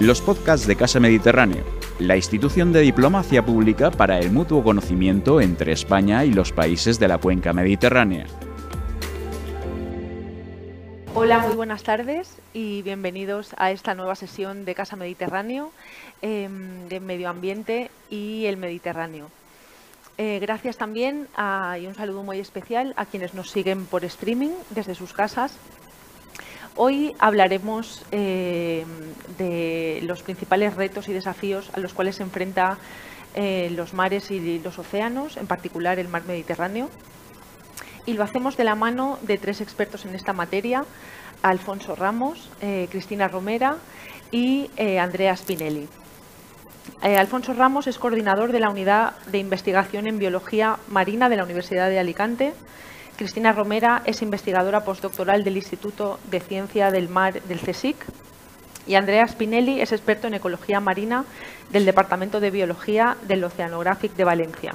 los podcasts de Casa Mediterráneo, la institución de diplomacia pública para el mutuo conocimiento entre España y los países de la cuenca mediterránea. Hola, muy buenas tardes y bienvenidos a esta nueva sesión de Casa Mediterráneo em, de Medio Ambiente y el Mediterráneo. Eh, gracias también y un saludo muy especial a quienes nos siguen por streaming desde sus casas Hoy hablaremos eh, de los principales retos y desafíos a los cuales se enfrenta eh, los mares y los océanos, en particular el mar Mediterráneo. Y lo hacemos de la mano de tres expertos en esta materia, Alfonso Ramos, eh, Cristina Romera y Andrea Spinelli. Alfonso Ramos es coordinador de la Unidad de Investigación en Biología Marina de la Universidad de Alicante Cristina Romera es investigadora postdoctoral del Instituto de Ciencia del Mar del CSIC y Andrea Spinelli es experto en ecología marina del Departamento de Biología del Oceanographic de Valencia.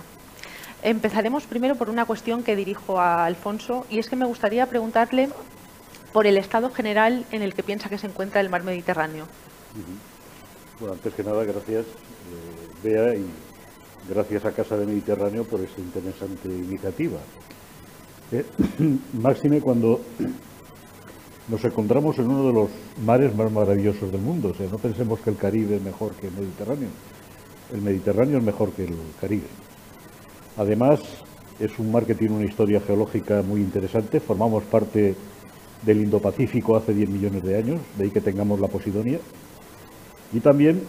Empezaremos primero por una cuestión que dirijo a Alfonso y es que me gustaría preguntarle por el estado general en el que piensa que se encuentra el mar Mediterráneo. Bueno, antes que nada, gracias, eh, Bea, y gracias a Casa del Mediterráneo por esta interesante iniciativa. Eh, máxime cuando nos encontramos en uno de los mares más maravillosos del mundo. No pensemos que el Caribe es mejor que el Mediterráneo. El Mediterráneo es mejor que el Caribe. Además, es un mar que tiene una historia geológica muy interesante. Formamos parte del Indo-Pacífico hace 10 millones de años, de ahí que tengamos la Posidonia. Y también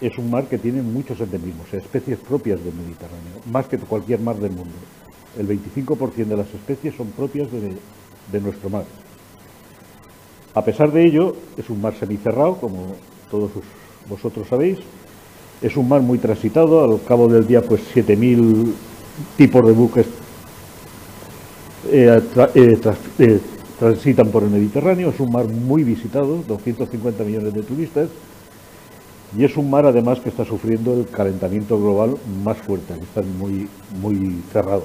es un mar que tiene muchos endemismos, especies propias del Mediterráneo, más que cualquier mar del mundo el 25% de las especies son propias de, nuestro mar. A pesar de ello, es un mar semicerrado, como todos vosotros sabéis. Es un mar muy transitado, al cabo del día, pues 7.000 tipos de buques eh, eh, eh, transitan por el Mediterráneo. Es un mar muy visitado, 250 millones de turistas. Y es un mar, además, que está sufriendo el calentamiento global más fuerte, que está muy, muy cerrado.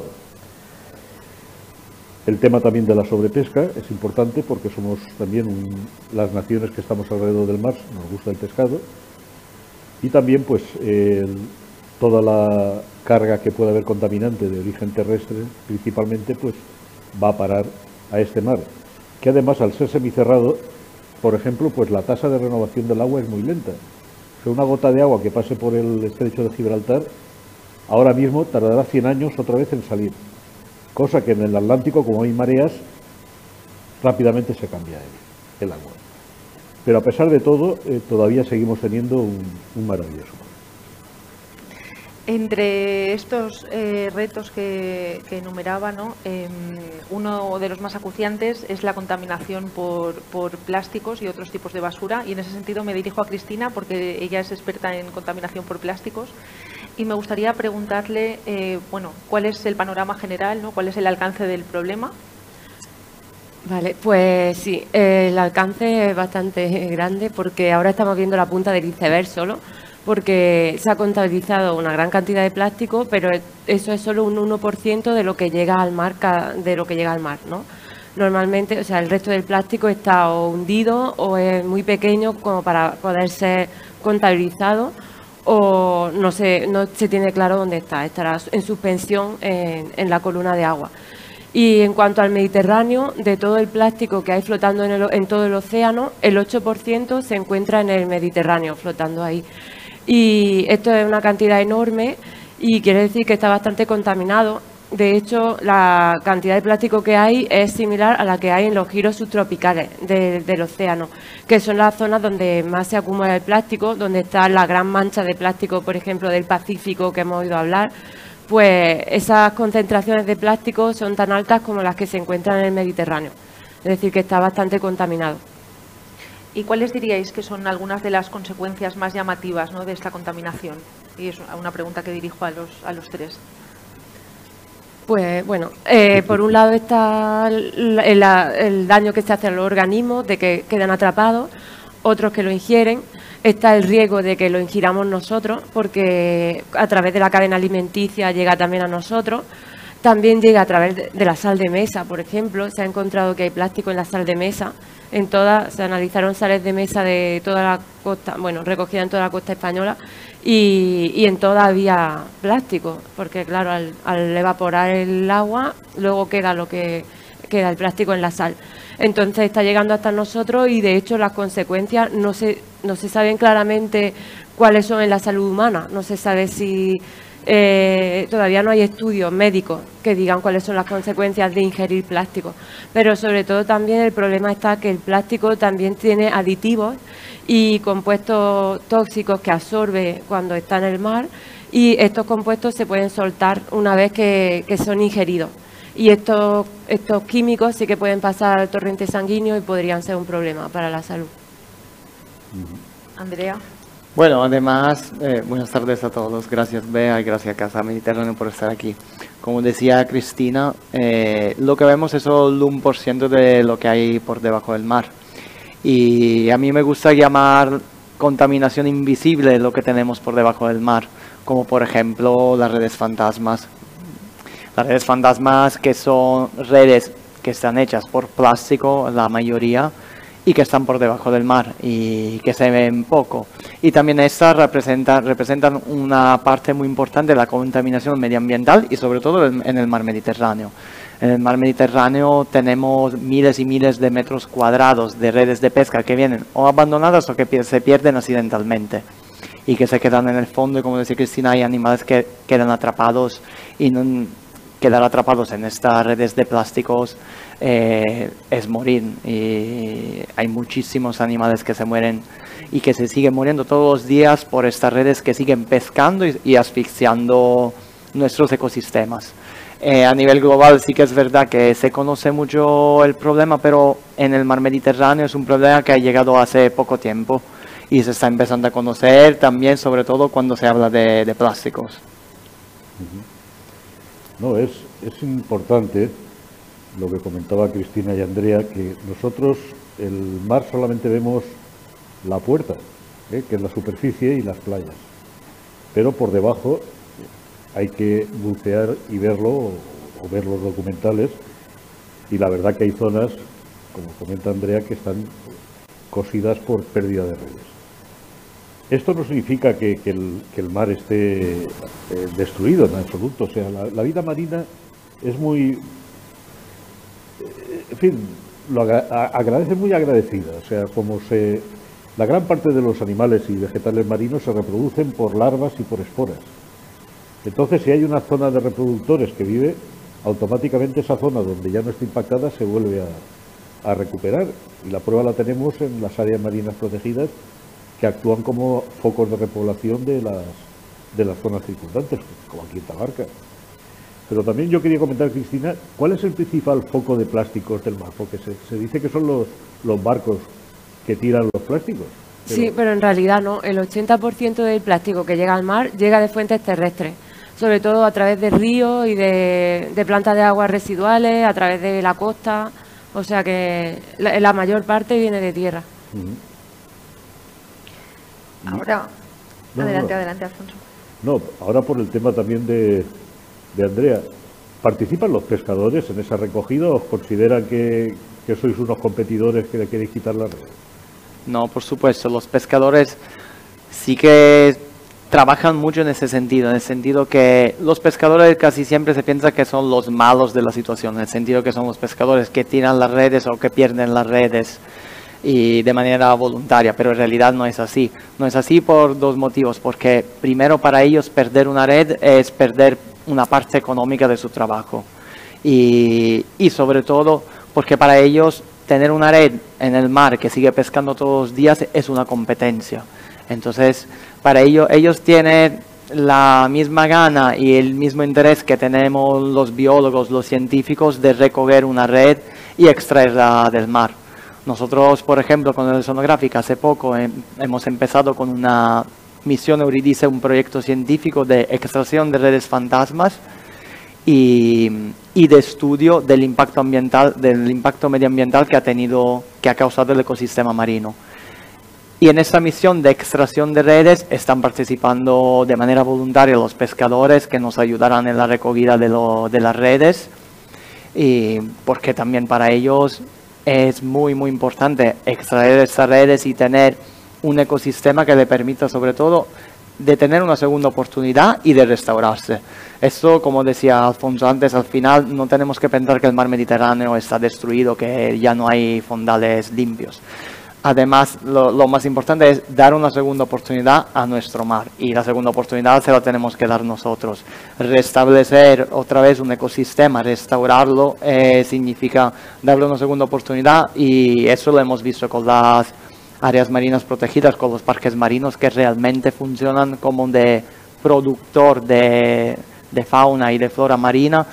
El tema también de la sobrepesca es importante porque somos también las naciones que estamos alrededor del mar, nos gusta el pescado. Y también pues toda la carga que pueda haber contaminante de origen terrestre principalmente pues va a parar a este mar. Que además al ser semicerrado, por ejemplo, pues la tasa de renovación del agua es muy lenta. O una gota de agua que pase por el estrecho de Gibraltar ahora mismo tardará 100 años otra vez en salir cosa que en el Atlántico, como hay mareas, rápidamente se cambia el, agua. Pero a pesar de todo, eh, todavía seguimos teniendo un, maravilloso Entre estos eh, retos que, enumeraba, em, uno de los más acuciantes es la contaminación por, plásticos y otros tipos de basura. Y en ese sentido me dirijo a Cristina porque ella es experta en contaminación por plásticos y me gustaría preguntarle, eh, bueno, cuál es el panorama general, ¿no? ¿Cuál es el alcance del problema? Vale, pues sí, el alcance es bastante grande porque ahora estamos viendo la punta del iceberg solo, porque se ha contabilizado una gran cantidad de plástico, pero eso es solo un 1% de lo que llega al mar, de lo que llega al mar, ¿no? Normalmente, o sea, el resto del plástico está hundido o es muy pequeño como para poder ser contabilizado o no se, no se tiene claro dónde está, estará en suspensión en, la columna de agua. Y en cuanto al Mediterráneo, de todo el plástico que hay flotando en, en todo el océano, el 8% se encuentra en el Mediterráneo, flotando ahí. Y esto es una cantidad enorme y quiere decir que está bastante contaminado de hecho, la cantidad de plástico que hay es similar a la que hay en los giros subtropicales del océano, que son las zonas donde más se acumula el plástico, donde está la gran mancha de plástico, por ejemplo, del Pacífico que hemos oído hablar. Pues esas concentraciones de plástico son tan altas como las que se encuentran en el Mediterráneo. Es decir, que está bastante contaminado. ¿Y cuáles diríais que son algunas de las consecuencias más llamativas de esta contaminación? Y es una pregunta que dirijo a los, a los tres. Pues bueno, eh, por un lado está el, daño que se hace a los organismos, de que quedan atrapados, otros que lo ingieren. Está el riesgo de que lo ingiramos nosotros, porque a través de la cadena alimenticia llega también a nosotros. también llega a través de, la sal de mesa, por ejemplo. Se ha encontrado que hay plástico en la sal de mesa. En todas, se analizaron sales de mesa de toda la costa, bueno, recogida en toda la costa española y, en todas había plástico, porque claro, al, al, evaporar el agua, luego queda lo que queda el plástico en la sal. Entonces está llegando hasta nosotros y de hecho las consecuencias no se, no se saben claramente cuáles son en la salud humana. No se sabe si eh, todavía no hay estudios médicos que digan cuáles son las consecuencias de ingerir plástico. Pero sobre todo también el problema está que el plástico también tiene aditivos y compuestos tóxicos que absorbe cuando está en el mar y estos compuestos se pueden soltar una vez que, son ingeridos. Y estos, estos químicos sí que pueden pasar al torrente sanguíneo y podrían ser un problema para la salud. Andrea. Bueno, además, eh, buenas tardes a todos. Gracias, Bea, y gracias, Casa Mediterráneo, por estar aquí. Como decía Cristina, eh, lo que vemos es solo un por ciento de lo que hay por debajo del mar. Y a mí me gusta llamar contaminación invisible lo que tenemos por debajo del mar, como por ejemplo las redes fantasmas. Las redes fantasmas que son redes que están hechas por plástico, la mayoría, y que están por debajo del mar y que se ven poco. Y también estas representan, representan una parte muy importante de la contaminación medioambiental y sobre todo en el mar Mediterráneo. En el mar Mediterráneo tenemos miles y miles de metros cuadrados de redes de pesca que vienen o abandonadas o que se pierden accidentalmente y que se quedan en el fondo y como decía Cristina hay animales que quedan atrapados y no, quedar atrapados en estas redes de plásticos eh, es morir. Y hay muchísimos animales que se mueren y que se siguen muriendo todos los días por estas redes que siguen pescando y, asfixiando nuestros ecosistemas. Eh, a nivel global sí que es verdad que se conoce mucho el problema, pero en el mar Mediterráneo es un problema que ha llegado hace poco tiempo y se está empezando a conocer también, sobre todo cuando se habla de, plásticos. No, es, es importante lo que comentaba Cristina y Andrea, que nosotros el mar solamente vemos la puerta, ¿eh? que es la superficie y las playas. Pero por debajo hay que bucear y verlo, o, ver los documentales, y la verdad que hay zonas, como comenta Andrea, que están cosidas por pérdida de redes. Esto no significa que, el, mar esté eh, destruido en absoluto, o sea, la vida marina es muy, en fin, lo agradece muy agradecida. O sea, como se. La gran parte de los animales y vegetales marinos se reproducen por larvas y por esporas. Entonces, si hay una zona de reproductores que vive, automáticamente esa zona donde ya no está impactada se vuelve a, recuperar. Y la prueba la tenemos en las áreas marinas protegidas que actúan como focos de repoblación de las, de las zonas circundantes, como aquí en Tabarca. Pero también yo quería comentar, Cristina, ¿cuál es el principal foco de plásticos del mar? Porque se, dice que son los, los barcos que tiran los plásticos. Sí, pero en realidad no. El 80% del plástico que llega al mar llega de fuentes terrestres, sobre todo a través de ríos y de, plantas de aguas residuales, a través de la costa. O sea que la, mayor parte viene de tierra. Ahora, adelante, adelante, Alfonso. No, ahora por el tema también de, de Andrea. ¿Participan los pescadores en esa recogida o consideran que, sois unos competidores que le queréis quitar la red? No, por supuesto, los pescadores sí que trabajan mucho en ese sentido, en el sentido que los pescadores casi siempre se piensa que son los malos de la situación, en el sentido que son los pescadores que tiran las redes o que pierden las redes y de manera voluntaria, pero en realidad no es así. No es así por dos motivos, porque primero para ellos perder una red es perder una parte económica de su trabajo. Y, y, sobre todo porque para ellos tener una red en el mar que sigue pescando todos los días es una competencia. Entonces, para ellos, ellos tienen la misma gana y el mismo interés que tenemos los biólogos, los científicos, de recoger una red y extraerla del mar. Nosotros, por ejemplo, con el Sonográfica, hace poco hemos empezado con una Misión Euridice, un proyecto científico de extracción de redes fantasmas y, de estudio del impacto ambiental, del impacto medioambiental que ha tenido, que ha causado el ecosistema marino. Y en esta misión de extracción de redes están participando de manera voluntaria los pescadores que nos ayudarán en la recogida de, de las redes. Y porque también para ellos es muy, muy importante extraer estas redes y tener un ecosistema que le permita sobre todo de tener una segunda oportunidad y de restaurarse. Esto, como decía Alfonso antes, al final no tenemos que pensar que el mar Mediterráneo está destruido, que ya no hay fondales limpios. Además, lo, más importante es dar una segunda oportunidad a nuestro mar y la segunda oportunidad se la tenemos que dar nosotros. Restablecer otra vez un ecosistema, restaurarlo, eh, significa darle una segunda oportunidad y eso lo hemos visto con las áreas marinas protegidas, con los parques marinos que realmente funcionan como de productor de, de fauna y de flora marina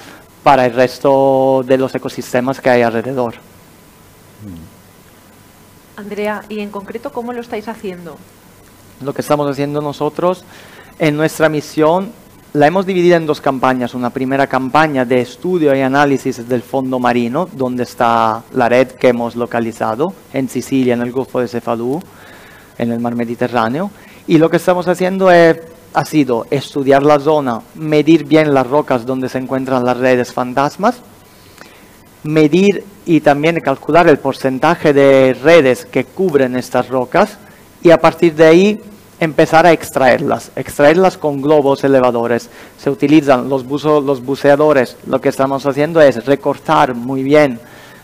para el resto de los ecosistemas que hay alrededor. Andrea, ¿y en concreto cómo lo estáis haciendo? Lo que estamos haciendo nosotros en nuestra misión la hemos dividido en dos campañas. Una primera campaña de estudio y análisis del fondo marino, donde está la red que hemos localizado en Sicilia, en el Golfo de Cefalú, en el mar Mediterráneo. Y lo que estamos haciendo ha sido estudiar la zona, medir bien las rocas donde se encuentran las redes fantasmas, medir y también calcular el porcentaje de redes que cubren estas rocas y a partir de ahí empezar a extraerlas, extraerlas con globos elevadores. Se utilizan los, los buceadores, lo que estamos haciendo es recortar muy bien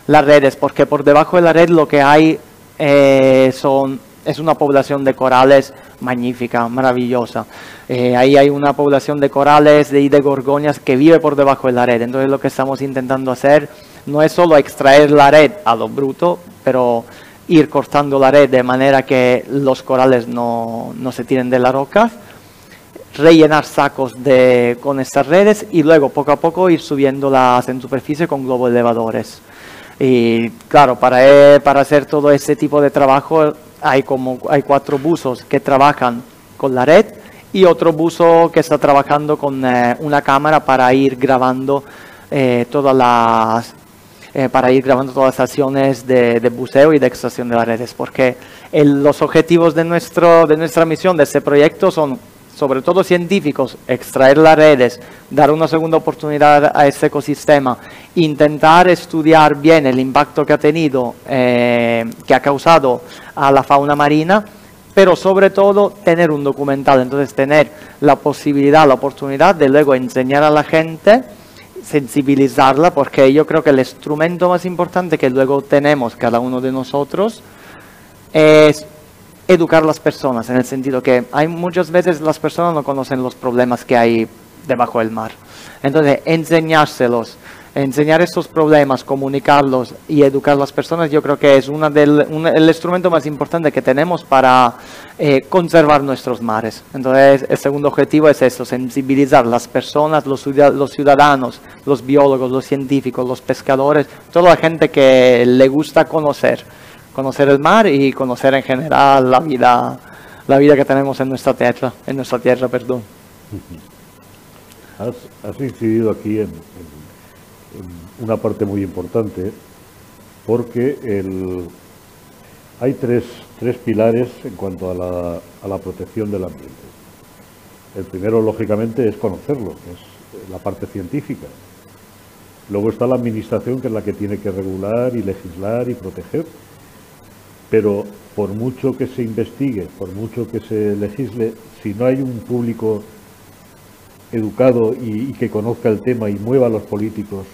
las redes, porque por debajo de la red lo que hay eh, son, es una población de corales magnífica, maravillosa. Eh, ahí hay una población de corales y de gorgoñas que vive por debajo de la red. Entonces lo que estamos intentando hacer no es solo extraer la red a lo bruto, pero ir cortando la red de manera que los corales no, se tiren de la roca, rellenar sacos de, con estas redes y luego poco a poco ir subiéndolas en superficie con globos elevadores. Y claro, para, eh, para hacer todo ese tipo de trabajo hay, como, hay cuatro buzos que trabajan con la red y otro buzo que está trabajando con eh, una cámara para ir grabando eh, todas las eh, para ir grabando todas las acciones de, buceo y de extracción de las redes, porque los objetivos de, nuestro, de nuestra misión, de este proyecto, son sobre todo científicos, extraer las redes, dar una segunda oportunidad a este ecosistema, intentar estudiar bien el impacto que ha tenido, eh, que ha causado a la fauna marina, pero sobre todo tener un documental, entonces tener la posibilidad, la oportunidad de luego enseñar a la gente sensibilizarla, porque yo creo que el instrumento más importante que luego tenemos cada uno de nosotros es educar a las personas, en el sentido que hay muchas veces las personas no conocen los problemas que hay debajo del mar. Entonces, enseñárselos, enseñar estos problemas, comunicarlos y educar a las personas, yo creo que es una del, el instrumento más importante que tenemos para eh, conservar nuestros mares. Entonces, el segundo objetivo es eso, sensibilizar las personas, los, los ciudadanos, los biólogos, los científicos, los pescadores, toda la gente que le gusta conocer, conocer el mar y conocer en general la vida, la vida que tenemos en nuestra tierra, en nuestra tierra, perdón. Has, incidido aquí en una parte muy importante porque el, hay tres, tres, pilares en cuanto a la, a la, protección del ambiente. El primero, lógicamente, es conocerlo, que es la parte científica. Luego está la administración, que es la que tiene que regular y legislar y proteger. Pero por mucho que se investigue, por mucho que se legisle, si no hay un público educado y, y que conozca el tema y mueva a los políticos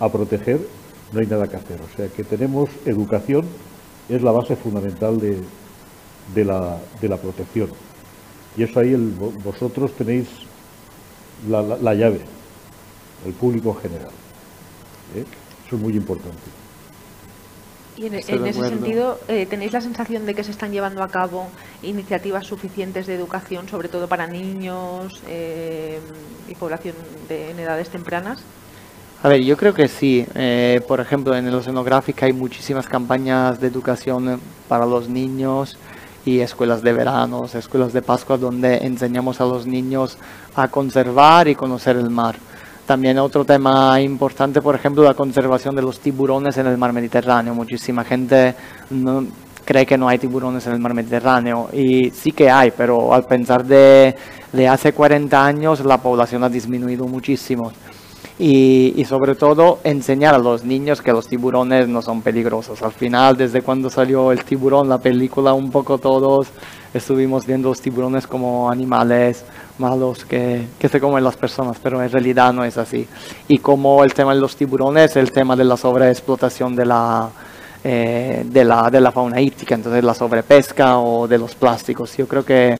a proteger, no hay nada que hacer. O sea que tenemos educación, es la base fundamental de, de, la, de la, protección. Y eso ahí el, vosotros tenéis la, la, llave, el público general. ¿eh? Eso es muy importante. Y en, ese sentido, eh, ¿tenéis la sensación de que se están llevando a cabo iniciativas suficientes de educación, sobre todo para niños eh, y población de, en edades tempranas? A ver, yo creo que sí. Eh, por ejemplo, en el oceanográfico hay muchísimas campañas de educación para los niños y escuelas de verano, escuelas de Pascua donde enseñamos a los niños a conservar y conocer el mar. También otro tema importante, por ejemplo, la conservación de los tiburones en el mar Mediterráneo. Muchísima gente cree que no hay tiburones en el mar Mediterráneo. Y sí que hay, pero al pensar de hace 40 años la población ha disminuido muchísimo. Y, y, sobre todo enseñar a los niños que los tiburones no son peligrosos. Al final, desde cuando salió el tiburón, la película, un poco todos estuvimos viendo los tiburones como animales malos que, que se comen las personas, pero en realidad no es así. Y como el tema de los tiburones, el tema de la sobreexplotación de la, eh, de la, de la fauna ítica, entonces la sobrepesca o de los plásticos. Yo creo que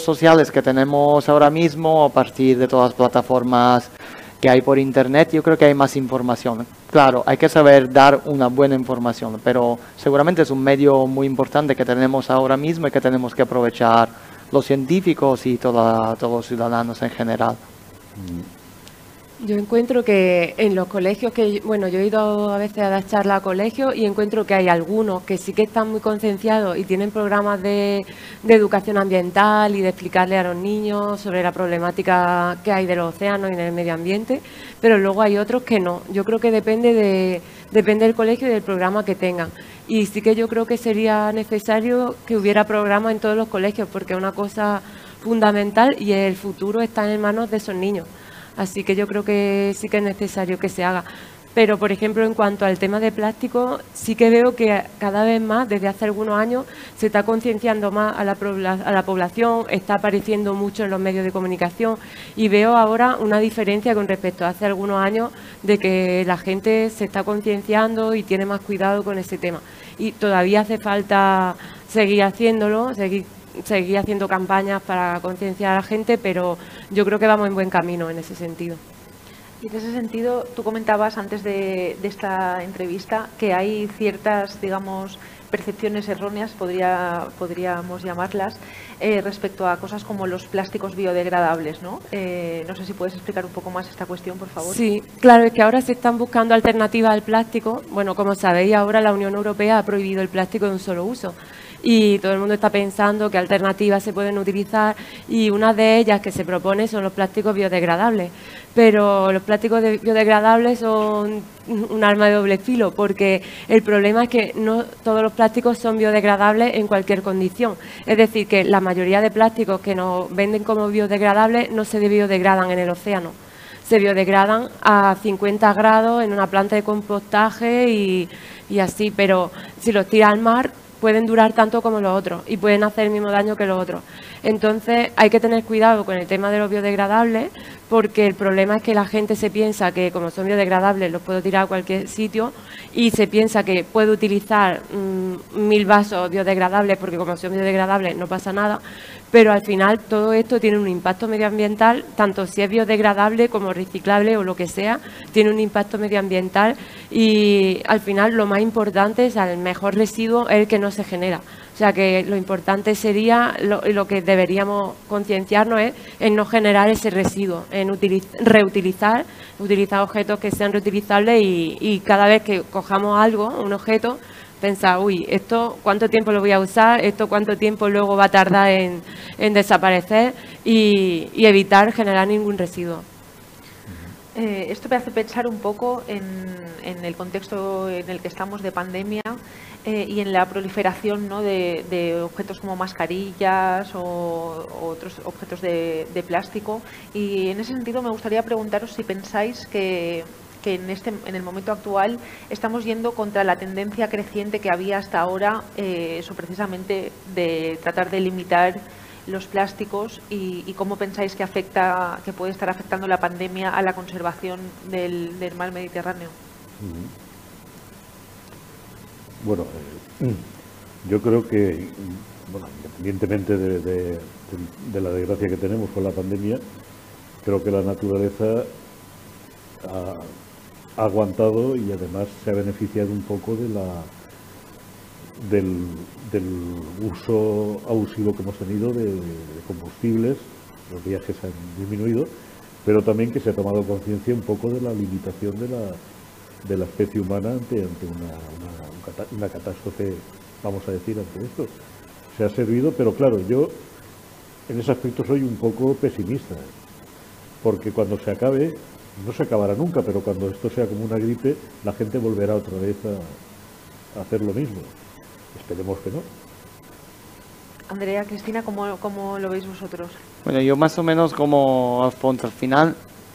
sociales que tenemos ahora mismo a partir de todas las plataformas que hay por internet, yo creo que hay más información. Claro, hay que saber dar una buena información, pero seguramente es un medio muy importante que tenemos ahora mismo y que tenemos que aprovechar los científicos y toda, todos los ciudadanos en general. Yo encuentro que en los colegios que, bueno, yo he ido a veces a dar charlas a colegios y encuentro que hay algunos que sí que están muy concienciados y tienen programas de, de, educación ambiental y de explicarle a los niños sobre la problemática que hay de los océanos y del medio ambiente, pero luego hay otros que no. Yo creo que depende, de, depende del colegio y del programa que tengan. Y sí que yo creo que sería necesario que hubiera programas en todos los colegios porque es una cosa fundamental y el futuro está en manos de esos niños. Así que yo creo que sí que es necesario que se haga. Pero, por ejemplo, en cuanto al tema de plástico, sí que veo que cada vez más, desde hace algunos años, se está concienciando más a la, a la, población, está apareciendo mucho en los medios de comunicación y veo ahora una diferencia con respecto a hace algunos años de que la gente se está concienciando y tiene más cuidado con ese tema. Y todavía hace falta seguir haciéndolo, seguir seguir haciendo campañas para concienciar a la gente, pero yo creo que vamos en buen camino en ese sentido. Y en ese sentido, tú comentabas antes de, de esta entrevista que hay ciertas, digamos, percepciones erróneas, podría, podríamos llamarlas, eh, respecto a cosas como los plásticos biodegradables, ¿no? Eh, no sé si puedes explicar un poco más esta cuestión, por favor. Sí, claro, es que ahora se están buscando alternativas al plástico. Bueno, como sabéis, ahora la Unión Europea ha prohibido el plástico de un solo uso y todo el mundo está pensando qué alternativas se pueden utilizar y una de ellas que se propone son los plásticos biodegradables. Pero los plásticos biodegradables son un arma de doble filo porque el problema es que no todos los plásticos son biodegradables en cualquier condición. Es decir, que la mayoría de plásticos que nos venden como biodegradables no se biodegradan en el océano se biodegradan a 50 grados en una planta de compostaje y, y así, pero si los tira al mar pueden durar tanto como los otros y pueden hacer el mismo daño que los otros. Entonces hay que tener cuidado con el tema de los biodegradables porque el problema es que la gente se piensa que como son biodegradables los puedo tirar a cualquier sitio y se piensa que puedo utilizar mmm, mil vasos biodegradables porque como son biodegradables no pasa nada, pero al final todo esto tiene un impacto medioambiental, tanto si es biodegradable como reciclable o lo que sea, tiene un impacto medioambiental y al final lo más importante es el mejor residuo es el que no se genera. O sea que lo importante sería, lo, que deberíamos concienciarnos es en no generar ese residuo, en reutilizar, utilizar objetos que sean reutilizables y, cada vez que cojamos algo, un objeto, pensar, uy, esto cuánto tiempo lo voy a usar, esto cuánto tiempo luego va a tardar en, desaparecer y, evitar generar ningún residuo. Eh, esto me hace pensar un poco en, el contexto en el que estamos de pandemia eh, y en la proliferación ¿no? de, de, objetos como mascarillas o, otros objetos de, plástico. Y en ese sentido me gustaría preguntaros si pensáis que que en, este, en el momento actual estamos yendo contra la tendencia creciente que había hasta ahora, eh, eso precisamente de tratar de limitar los plásticos y, cómo pensáis que afecta, que puede estar afectando la pandemia a la conservación del mar Mediterráneo. Bueno, eh, yo creo que, bueno, independientemente de, la desgracia que tenemos con la pandemia, creo que la naturaleza ha, aguantado y además se ha beneficiado un poco de la del, uso abusivo que hemos tenido de, combustibles, los viajes han disminuido, pero también que se ha tomado conciencia un poco de la limitación de la, de la especie humana ante, ante una, una, una catástrofe vamos a decir, ante esto. Se ha servido, pero claro, yo en ese aspecto soy un poco pesimista, porque cuando se acabe, no se acabará nunca, pero cuando esto sea como una gripe, la gente volverá otra vez a, hacer lo mismo. Esperemos que no. Andrea, Cristina, ¿cómo, ¿cómo, lo veis vosotros? Bueno, yo más o menos como Alfonso, al final,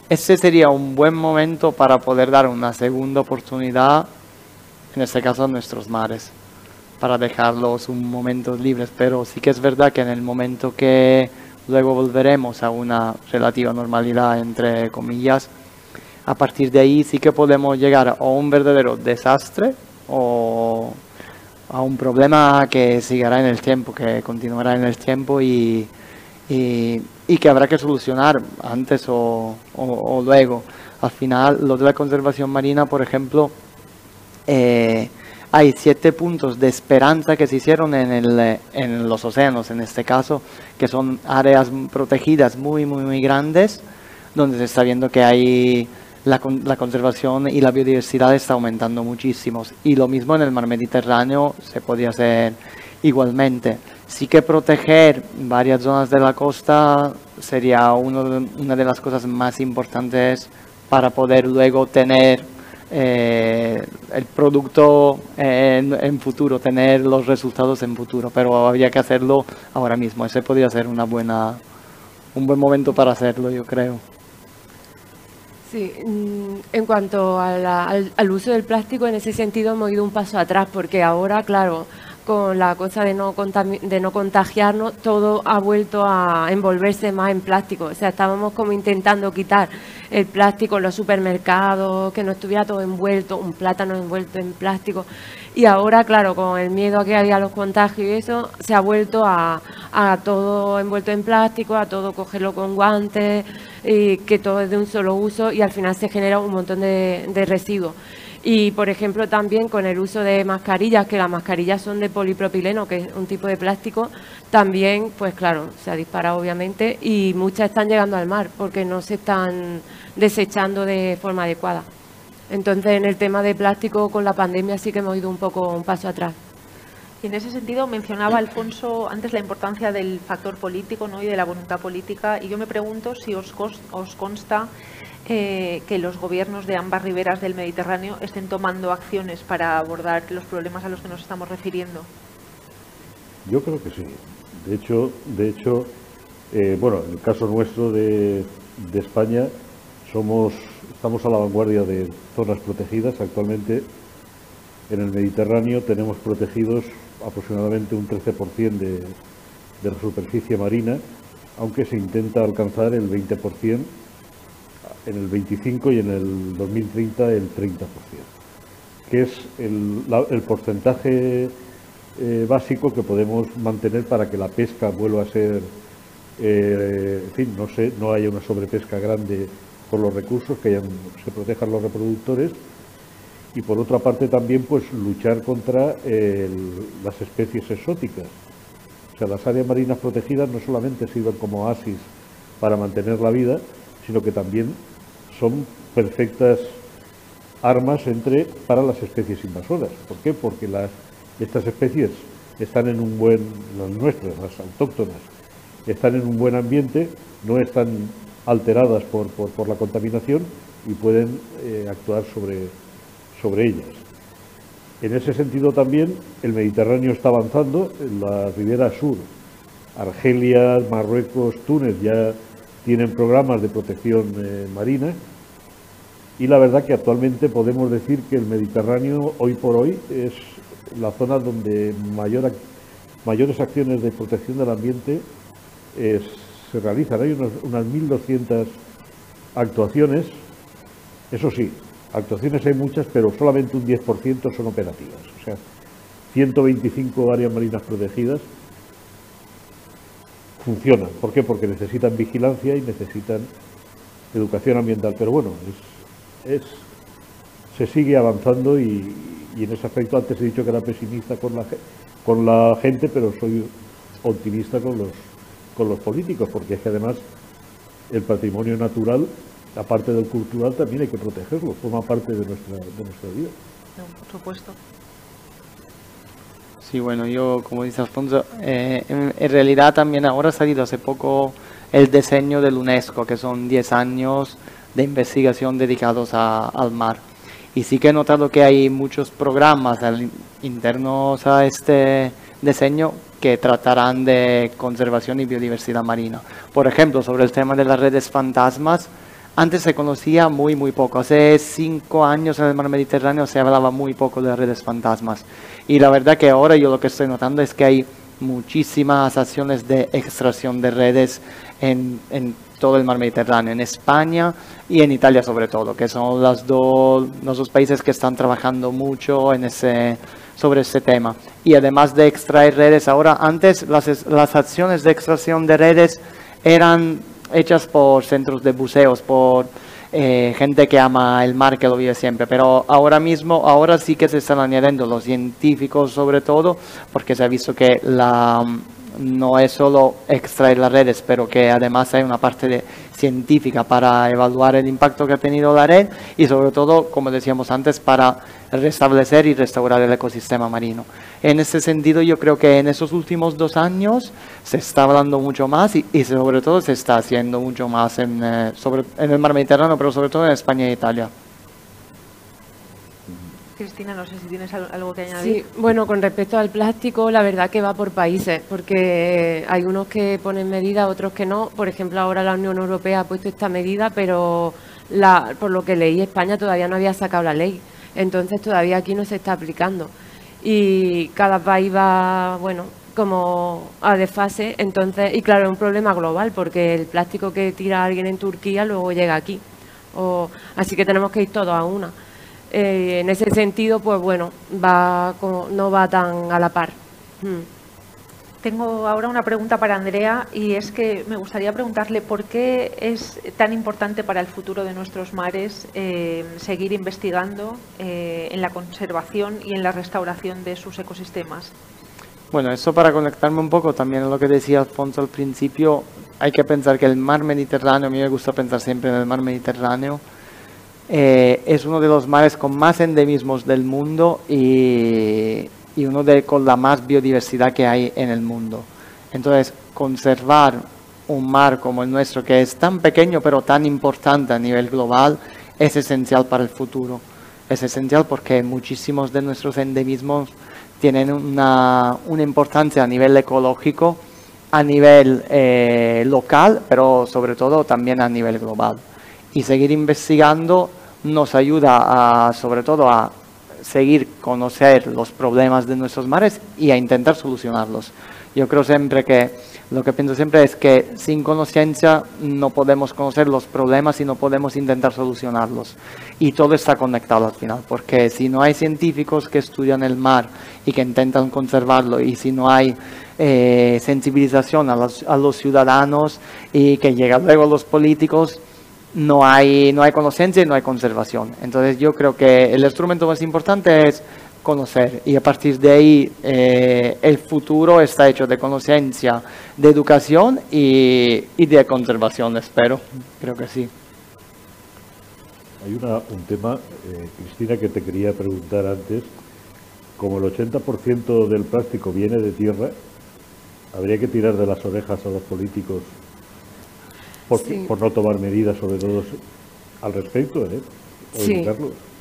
ese sería un buen momento para poder dar una segunda oportunidad, en este caso a nuestros mares para dejarlos un momento libres, pero sí que es verdad que en el momento que luego volveremos a una relativa normalidad, entre comillas, a partir de ahí sí que podemos llegar a un verdadero desastre o a un problema que seguirá en el tiempo, que continuará en el tiempo y, y, que habrá que solucionar antes o, o, luego. Al final, lo de la conservación marina, por ejemplo, eh, hay siete puntos de esperanza que se hicieron en, el, en los océanos, en este caso, que son áreas protegidas muy, muy, muy grandes, donde se está viendo que hay la, la, conservación y la biodiversidad está aumentando muchísimo. Y lo mismo en el mar Mediterráneo se podría hacer igualmente. Sí que proteger varias zonas de la costa sería una de las cosas más importantes para poder luego tener eh, el producto en, futuro, tener los resultados en futuro, pero habría que hacerlo ahora mismo. Ese podría ser una buena, un buen momento para hacerlo, yo creo. Sí, mm, en cuanto al, al, uso del plástico, en ese sentido hemos ido un paso atrás, porque ahora, claro, con la cosa de no, de no contagiarnos, todo ha vuelto a envolverse más en plástico. O sea, estábamos como intentando quitar el plástico en los supermercados, que no estuviera todo envuelto, un plátano envuelto en plástico. Y ahora, claro, con el miedo a que había los contagios y eso, se ha vuelto a, todo envuelto en plástico, a todo cogerlo con guantes, y que todo es de un solo uso y al final se genera un montón de, de residuos. Y, por ejemplo, también con el uso de mascarillas, que las mascarillas son de polipropileno, que es un tipo de plástico, también, pues claro, se ha disparado obviamente y muchas están llegando al mar porque no se están desechando de forma adecuada. Entonces, en el tema de plástico, con la pandemia sí que hemos ido un poco un paso atrás. Y en ese sentido mencionaba Alfonso antes la importancia del factor político ¿no? y de la voluntad política y yo me pregunto si os, os consta eh, que los gobiernos de ambas riberas del Mediterráneo estén tomando acciones para abordar los problemas a los que nos estamos refiriendo. Yo creo que sí. De hecho, de hecho, eh, bueno, en el caso nuestro de, España somos estamos a la vanguardia de zonas protegidas. Actualmente en el Mediterráneo tenemos protegidos aproximadamente un 13% de, de la superficie marina, aunque se intenta alcanzar el 20% en el 25 y en el 2030 el 30%, que es el, porcentaje eh, básico que podemos mantener para que la pesca vuelva a ser, eh, en fin, no, sé, no haya una sobrepesca grande por los recursos, que se protejan los reproductores y por otra parte también pues luchar contra las especies exóticas. O sea, las áreas marinas protegidas no solamente sirven como oasis para mantener la vida, sino que también son perfectas armas entre, para las especies invasoras. ¿Por qué? Porque estas especies están en un buen, las nuestras, las autóctonas, están en un buen ambiente, no están alteradas por, por, la contaminación y pueden eh, actuar sobre, sobre ellas. En ese sentido también el Mediterráneo está avanzando en la ribera sur. Argelia, Marruecos, Túnez ya tienen programas de protección eh, marina y la verdad que actualmente podemos decir que el Mediterráneo hoy por hoy es la zona donde mayor, mayores acciones de protección del ambiente se realizan. Hay unas 1.200 actuaciones, eso sí, actuaciones hay muchas, pero solamente un 10% son operativas. O sea, 125 áreas marinas protegidas funcionan. ¿Por qué? Porque necesitan vigilancia y necesitan educación ambiental. Pero bueno, es, se sigue avanzando y, en ese aspecto antes he dicho que era pesimista con la, gente, pero soy optimista con los, políticos, porque es que además el patrimonio natural, aparte del cultural, también hay que protegerlo, forma parte de nuestra, de nuestra vida. por supuesto. Sí, bueno, yo, como dice Alfonso, eh, en, realidad también ahora ha salido hace poco el diseño del UNESCO, que son 10 años de investigación dedicados al mar. Y sí que he notado que hay muchos programas internos a este diseño que tratarán de conservación y biodiversidad marina. Por ejemplo, sobre el tema de las redes fantasmas, antes se conocía muy, muy poco. Hace cinco años en el mar Mediterráneo se hablaba muy poco de redes fantasmas. Y la verdad que ahora yo lo que estoy notando es que hay muchísimas acciones de extracción de redes en, en todo el mar Mediterráneo, en España y en Italia sobre todo, que son las dos, los dos países que están trabajando mucho en ese, sobre ese tema. Y además de extraer redes, ahora antes las, las acciones de extracción de redes eran hechas por centros de buceos, por eh, gente que ama el mar, que lo vive siempre. Pero ahora mismo, ahora sí que se están añadiendo los científicos sobre todo, porque se ha visto que la no es solo extraer las redes, pero que además hay una parte científica para evaluar el impacto que ha tenido la red y sobre todo, como decíamos antes, para restablecer y restaurar el ecosistema marino. En ese sentido, yo creo que en esos últimos dos años se está hablando mucho más y, sobre todo se está haciendo mucho más en, eh, sobre, en el mar Mediterráneo, pero sobre todo en España e Italia. Cristina, no sé si tienes algo que añadir. Sí, bueno, con respecto al plástico, la verdad que va por países, porque hay unos que ponen medidas, otros que no. Por ejemplo, ahora la Unión Europea ha puesto esta medida, pero la, por lo que leí, España todavía no había sacado la ley. Entonces todavía aquí no se está aplicando. Y cada país va, bueno, como a desfase. Entonces, y claro, es un problema global, porque el plástico que tira alguien en Turquía luego llega aquí. O, así que tenemos que ir todos a una. Eh, en ese sentido, pues bueno, va no va tan a la par. Hmm. Tengo ahora una pregunta para Andrea y es que me gustaría preguntarle por qué es tan importante para el futuro de nuestros mares eh, seguir investigando eh, en la conservación y en la restauración de sus ecosistemas. Bueno, eso para conectarme un poco también a lo que decía Alfonso al principio, hay que pensar que el mar Mediterráneo, a mí me gusta pensar siempre en el mar Mediterráneo, eh, es uno de los mares con más endemismos del mundo y, uno de con la más biodiversidad que hay en el mundo. Entonces, conservar un mar como el nuestro, que es tan pequeño pero tan importante a nivel global, es esencial para el futuro. Es esencial porque muchísimos de nuestros endemismos tienen una, importancia a nivel ecológico, a nivel eh, local, pero sobre todo también a nivel global y seguir investigando nos ayuda a, sobre todo a seguir conocer los problemas de nuestros mares y a intentar solucionarlos. Yo creo siempre que lo que pienso siempre es que sin conciencia no podemos conocer los problemas y no podemos intentar solucionarlos. Y todo está conectado al final, porque si no hay científicos que estudian el mar y que intentan conservarlo, y si no hay eh, sensibilización a los, a los ciudadanos y que llegan luego los políticos, no hay, no hay conciencia y no hay conservación. Entonces yo creo que el instrumento más importante es conocer y a partir de ahí eh, el futuro está hecho de conciencia, de educación y, y, de conservación, espero. Creo que sí. Hay una, un tema, eh, Cristina, que te quería preguntar antes. Como el 80% del plástico viene de tierra, ¿habría que tirar de las orejas a los políticos por, no tomar medidas sobre todo al respecto, ¿eh? Sí.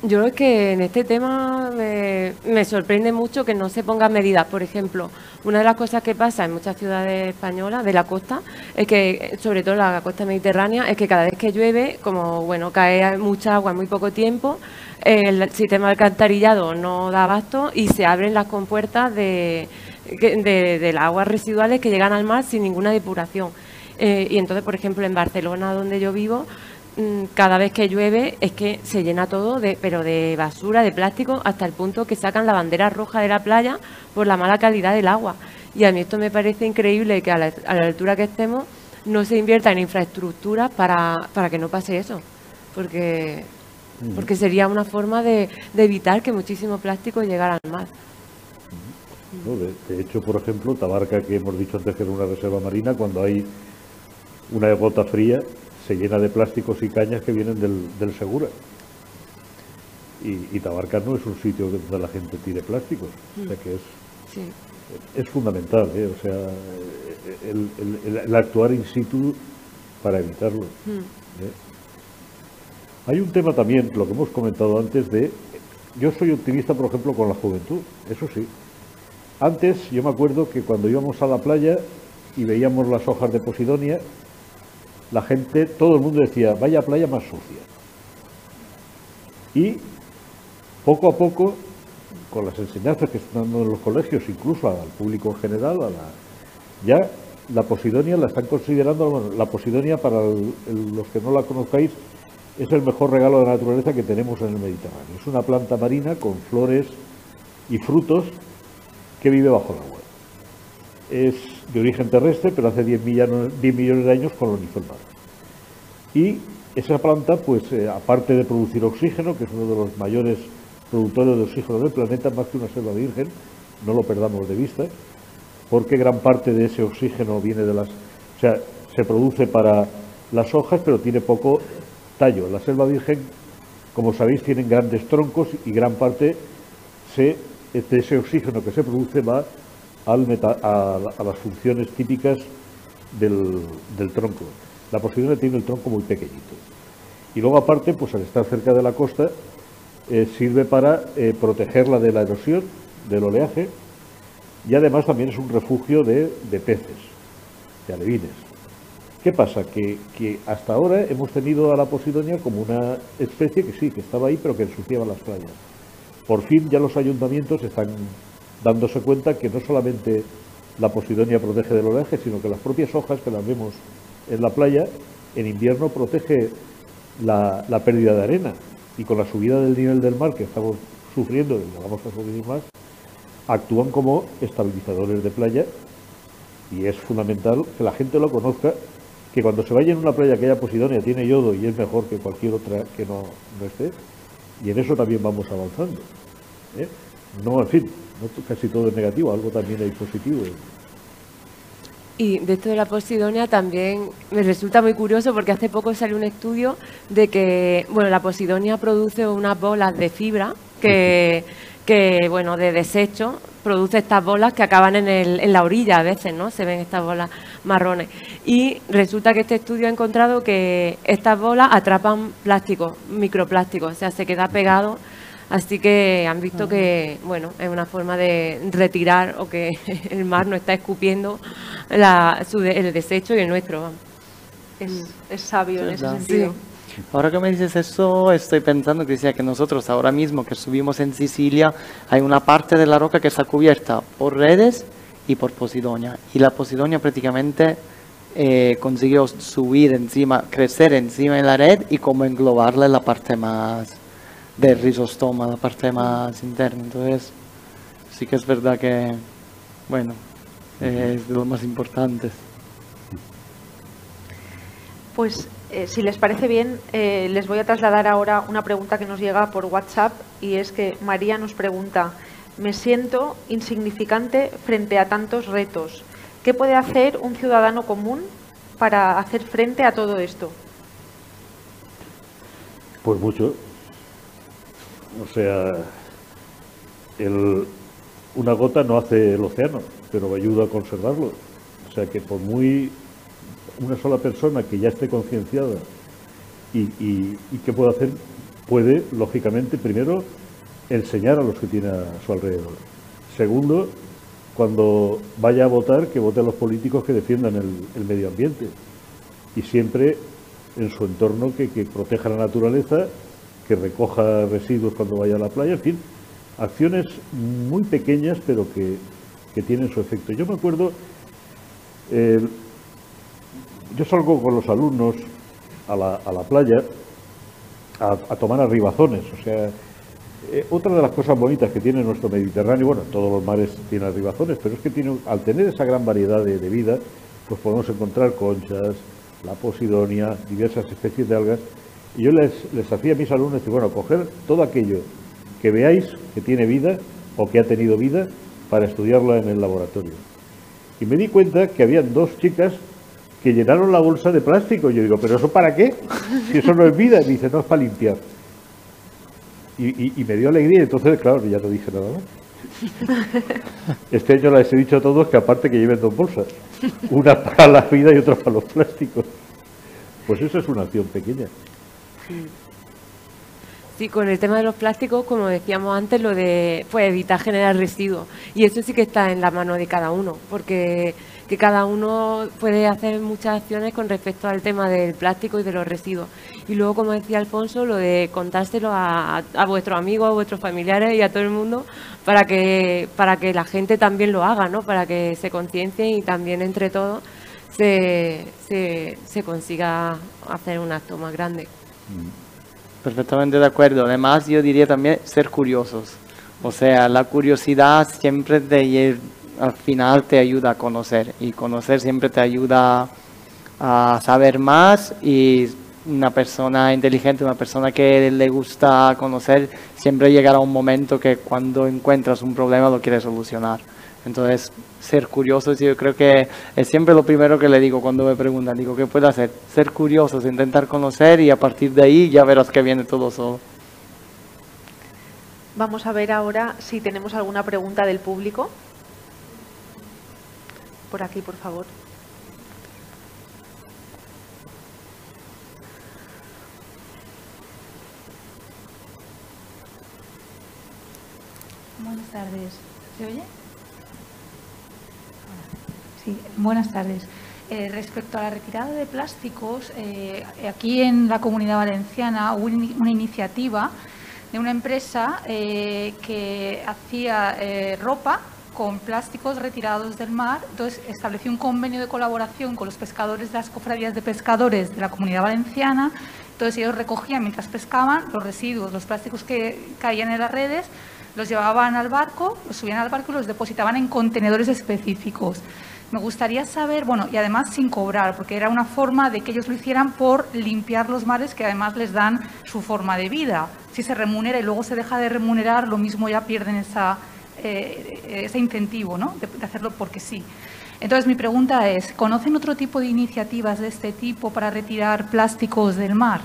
Yo creo que en este tema me, me, sorprende mucho que no se pongan medidas. Por ejemplo, una de las cosas que pasa en muchas ciudades españolas de la costa, es que, sobre todo la costa mediterránea, es que cada vez que llueve, como bueno, cae mucha agua en muy poco tiempo, el sistema alcantarillado no da abasto y se abren las compuertas de, de, de las aguas residuales que llegan al mar sin ninguna depuración. Eh, y entonces, por ejemplo, en Barcelona, donde yo vivo, mm, cada vez que llueve es que se llena todo, de, pero de basura, de plástico, hasta el punto que sacan la bandera roja de la playa por la mala calidad del agua. Y a mí esto me parece increíble que a la, altura que estemos no se invierta en infraestructura para, para que no pase eso. Porque, porque sería una forma de, evitar que muchísimo plástico llegara al mar. de, de, hecho, por ejemplo, Tabarca, que hemos dicho antes que era una reserva marina, cuando hay una gota fría se llena de plásticos y cañas que vienen del, Segura. Y, Tabarca no es un sitio donde la gente tire plásticos, o sea que es es fundamental, ¿eh? o sea, el, actuar in situ para evitarlo. Mm. ¿eh? Hay un tema también, lo que hemos comentado antes, de... Yo soy optimista, por ejemplo, con la juventud, eso sí. Antes, yo me acuerdo que cuando íbamos a la playa y veíamos las hojas de Posidonia, la gente, todo el mundo decía, vaya playa más sucia. Y poco a poco, con las enseñanzas que están dando en los colegios, incluso al público en general, a la, ya la Posidonia la están considerando, bueno, la Posidonia, para los que no la conozcáis, es el mejor regalo de la naturaleza que tenemos en el Mediterráneo. Es una planta marina con flores y frutos que vive bajo el agua. Es de origen terrestre, pero hace 10 millones, de años colonizó el mar. Y esa planta, pues eh, aparte de producir oxígeno, que es uno de los mayores productores de oxígeno del planeta, más que una selva virgen, no lo perdamos de vista, porque gran parte de ese oxígeno viene de las... O sea, se produce para las hojas, pero tiene poco tallo. La selva virgen, como sabéis, tiene grandes troncos y gran parte de ese oxígeno que se produce va a, las funciones típicas del, tronco. La posidonia tiene el tronco muy pequeñito. Y luego aparte, pues al estar cerca de la costa, eh, sirve para eh, protegerla de la erosión, del oleaje, y además también es un refugio de, peces, de alevines. ¿Qué pasa? Que, hasta ahora hemos tenido a la posidonia como una especie que sí, que estaba ahí, pero que ensuciaba las playas. Por fin ya los ayuntamientos están dándose cuenta que no solamente la posidonia protege del oleaje, sino que las propias hojas que las vemos en la playa, en invierno protege la, pérdida de arena. Y con la subida del nivel del mar que estamos sufriendo, y vamos a sufrir más, actúan como estabilizadores de playa y es fundamental que la gente lo conozca, que cuando se vaya en una playa que haya posidonia tiene yodo y es mejor que cualquier otra que no, no esté, y en eso también vamos avanzando. ¿eh? No, en fin, casi todo es negativo, algo también hay positivo. Y de esto de la posidonia también me resulta muy curioso porque hace poco salió un estudio de que, bueno, la posidonia produce unas bolas de fibra que, que bueno, de desecho, produce estas bolas que acaban en, el, en la orilla a veces, ¿no? Se ven estas bolas marrones. Y resulta que este estudio ha encontrado que estas bolas atrapan plástico, microplástico, o sea, se queda pegado Así que han visto que, bueno, es una forma de retirar o que el mar no está escupiendo el desecho y el nuestro. Es, sabio en ese sentido. Ahora que me dices eso, estoy pensando que que nosotros ahora mismo que subimos en Sicilia, hay una parte de la roca que está cubierta por redes y por posidonia. Y la posidonia prácticamente eh, consiguió subir encima, crecer encima de la red y como englobarla en la parte más del rizostoma, la parte más interna. Entonces, sí que es verdad que, bueno, es de lo más importante. Pues eh, si les parece bien, eh, les voy a trasladar ahora una pregunta que nos llega por WhatsApp y es que María nos pregunta, me siento insignificante frente a tantos retos. ¿Qué puede hacer un ciudadano común para hacer frente a todo esto? Pues mucho, o sea, una gota no hace el océano, pero ayuda a conservarlo. O sea que por muy una sola persona que ya esté concienciada y, que pueda hacer, puede, lógicamente, primero, enseñar a los que tiene a su alrededor. Segundo, cuando vaya a votar, que vote a los políticos que defiendan el, medio ambiente. Y siempre en su entorno que proteja la naturaleza que recoja residuos cuando vaya a la playa, en fin, acciones muy pequeñas pero que, tienen su efecto. Yo me acuerdo, eh, yo salgo con los alumnos a la, a la playa a, tomar arribazones, o sea, eh, otra de las cosas bonitas que tiene nuestro Mediterráneo, bueno, todos los mares tienen arribazones, pero es que tiene, al tener esa gran variedad de, de vida, pues podemos encontrar conchas, la posidonia, diversas especies de algas, y yo les, hacía a mis alumnos bueno, coger todo aquello que veáis que tiene vida o que ha tenido vida para estudiarlo en el laboratorio. Y me di cuenta que habían dos chicas que llenaron la bolsa de plástico. Yo digo, ¿pero eso para qué? Si eso no es vida. Y me dice, no, es para limpiar. Y, me dio alegría, entonces, claro, ya no dije nada más. Este año les he dicho a todos que aparte que lleven dos bolsas, una para la vida y otra para los plásticos. Pues eso es una acción pequeña. Sí, con el tema de los plásticos, como decíamos antes, lo de pues, evitar generar residuos. Y eso sí que está en la mano de cada uno, porque que cada uno puede hacer muchas acciones con respecto al tema del plástico y de los residuos. Y luego, como decía Alfonso, lo de contárselo a, a vuestros amigos, a vuestros familiares y a todo el mundo para que, para que la gente también lo haga, ¿no? para que se conciencie y también entre todos se, se, se consiga hacer un acto más grande. Perfectamente de acuerdo. Además, yo diría también ser curiosos. O sea, la curiosidad siempre de, al final te ayuda a conocer y conocer siempre te ayuda a saber más y una persona inteligente, una persona que le gusta conocer, siempre llegará un momento que cuando encuentras un problema lo quieres solucionar. Entonces, ser curiosos, yo creo que es siempre lo primero que le digo cuando me preguntan, digo, ¿qué puedo hacer? Ser curiosos, intentar conocer y a partir de ahí ya verás que viene todo solo. Vamos a ver ahora si tenemos alguna pregunta del público. Por aquí, por favor. Buenas tardes. ¿Se oye? Sí, buenas tardes. Eh, respecto a la retirada de plásticos, eh, aquí en la Comunidad Valenciana hubo una iniciativa de una empresa eh, que hacía ropa con plásticos retirados del mar. Entonces estableció un convenio de colaboración con los pescadores de las cofradías de pescadores de la Comunidad Valenciana. Entonces ellos recogían mientras pescaban los residuos, los plásticos que caían en las redes los llevaban al barco, los subían al barco y los depositaban en contenedores específicos. Me gustaría saber, bueno, y además sin cobrar, porque era una forma de que ellos lo hicieran por limpiar los mares que además les dan su forma de vida. Si se remunera y luego se deja de remunerar, lo mismo ya pierden esa, eh, ese incentivo ¿no? de hacerlo porque sí. Entonces mi pregunta es, ¿conocen otro tipo de iniciativas de este tipo para retirar plásticos del mar?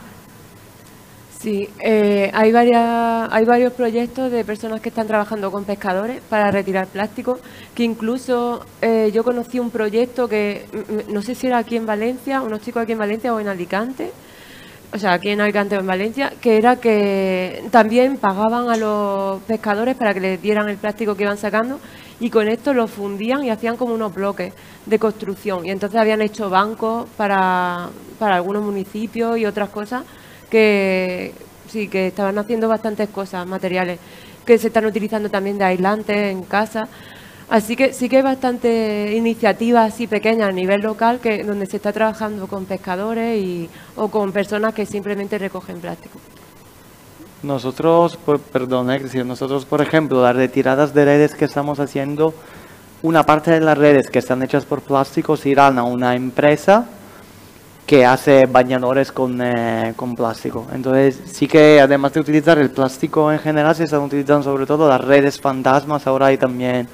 Sí, eh, hay, varias, hay varios proyectos de personas que están trabajando con pescadores para retirar plástico, que incluso eh, yo conocí un proyecto que mm, mm, no sé si era aquí en Valencia, unos chicos aquí en Valencia o en Alicante, o sea, aquí en Alicante o en Valencia, que era que también pagaban a los pescadores para que les dieran el plástico que iban sacando y con esto lo fundían y hacían como unos bloques de construcción. Y entonces habían hecho bancos para, para algunos municipios y otras cosas que sí, que estaban haciendo bastantes cosas, materiales, que se están utilizando también de aislantes en casa. Así que sí que hay bastantes iniciativas así pequeñas a nivel local que donde se está trabajando con pescadores y, o con personas que simplemente recogen plástico. Nosotros, por, perdón, nosotros, por ejemplo, las retiradas de redes que estamos haciendo, una parte de las redes que están hechas por plásticos irán a una empresa que hace bañadores con, eh, con, plástico. Entonces sí que además de utilizar el plástico en general, se están utilizando sobre todo las redes fantasmas. Ahora hay también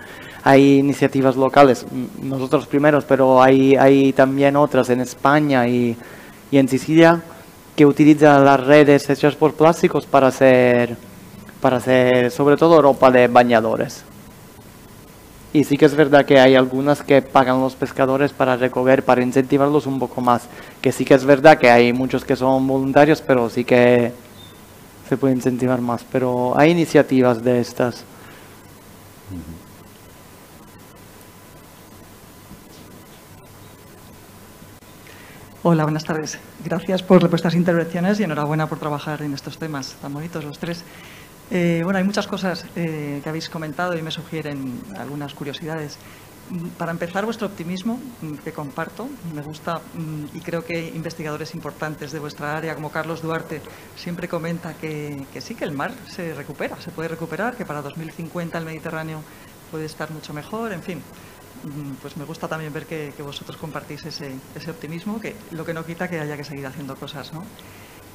hay iniciativas locales, nosotros primeros, pero hay, hay también otras en España y, y en Sicilia que utilizan las redes hechas por plásticos para hacer, para hacer sobre todo ropa de bañadores. Y sí que es verdad que hay algunas que pagan los pescadores para recoger, para incentivarlos un poco más. Que sí que es verdad que hay muchos que son voluntarios, pero sí que se puede incentivar más. Pero hay iniciativas de estas. Hola, buenas tardes. Gracias por vuestras intervenciones y enhorabuena por trabajar en estos temas tan bonitos los tres. Eh, bueno, hay muchas cosas eh, que habéis comentado y me sugieren algunas curiosidades. Mm, para empezar, vuestro optimismo, mm, que comparto, me gusta mm, y creo que investigadores importantes de vuestra área, como Carlos Duarte, siempre comenta que, sí, que el mar se recupera, se puede recuperar, que para 2050 el Mediterráneo puede estar mucho mejor, en fin. Pues me gusta también ver que, vosotros compartís ese, ese optimismo, que lo que no quita que haya que seguir haciendo cosas, ¿no?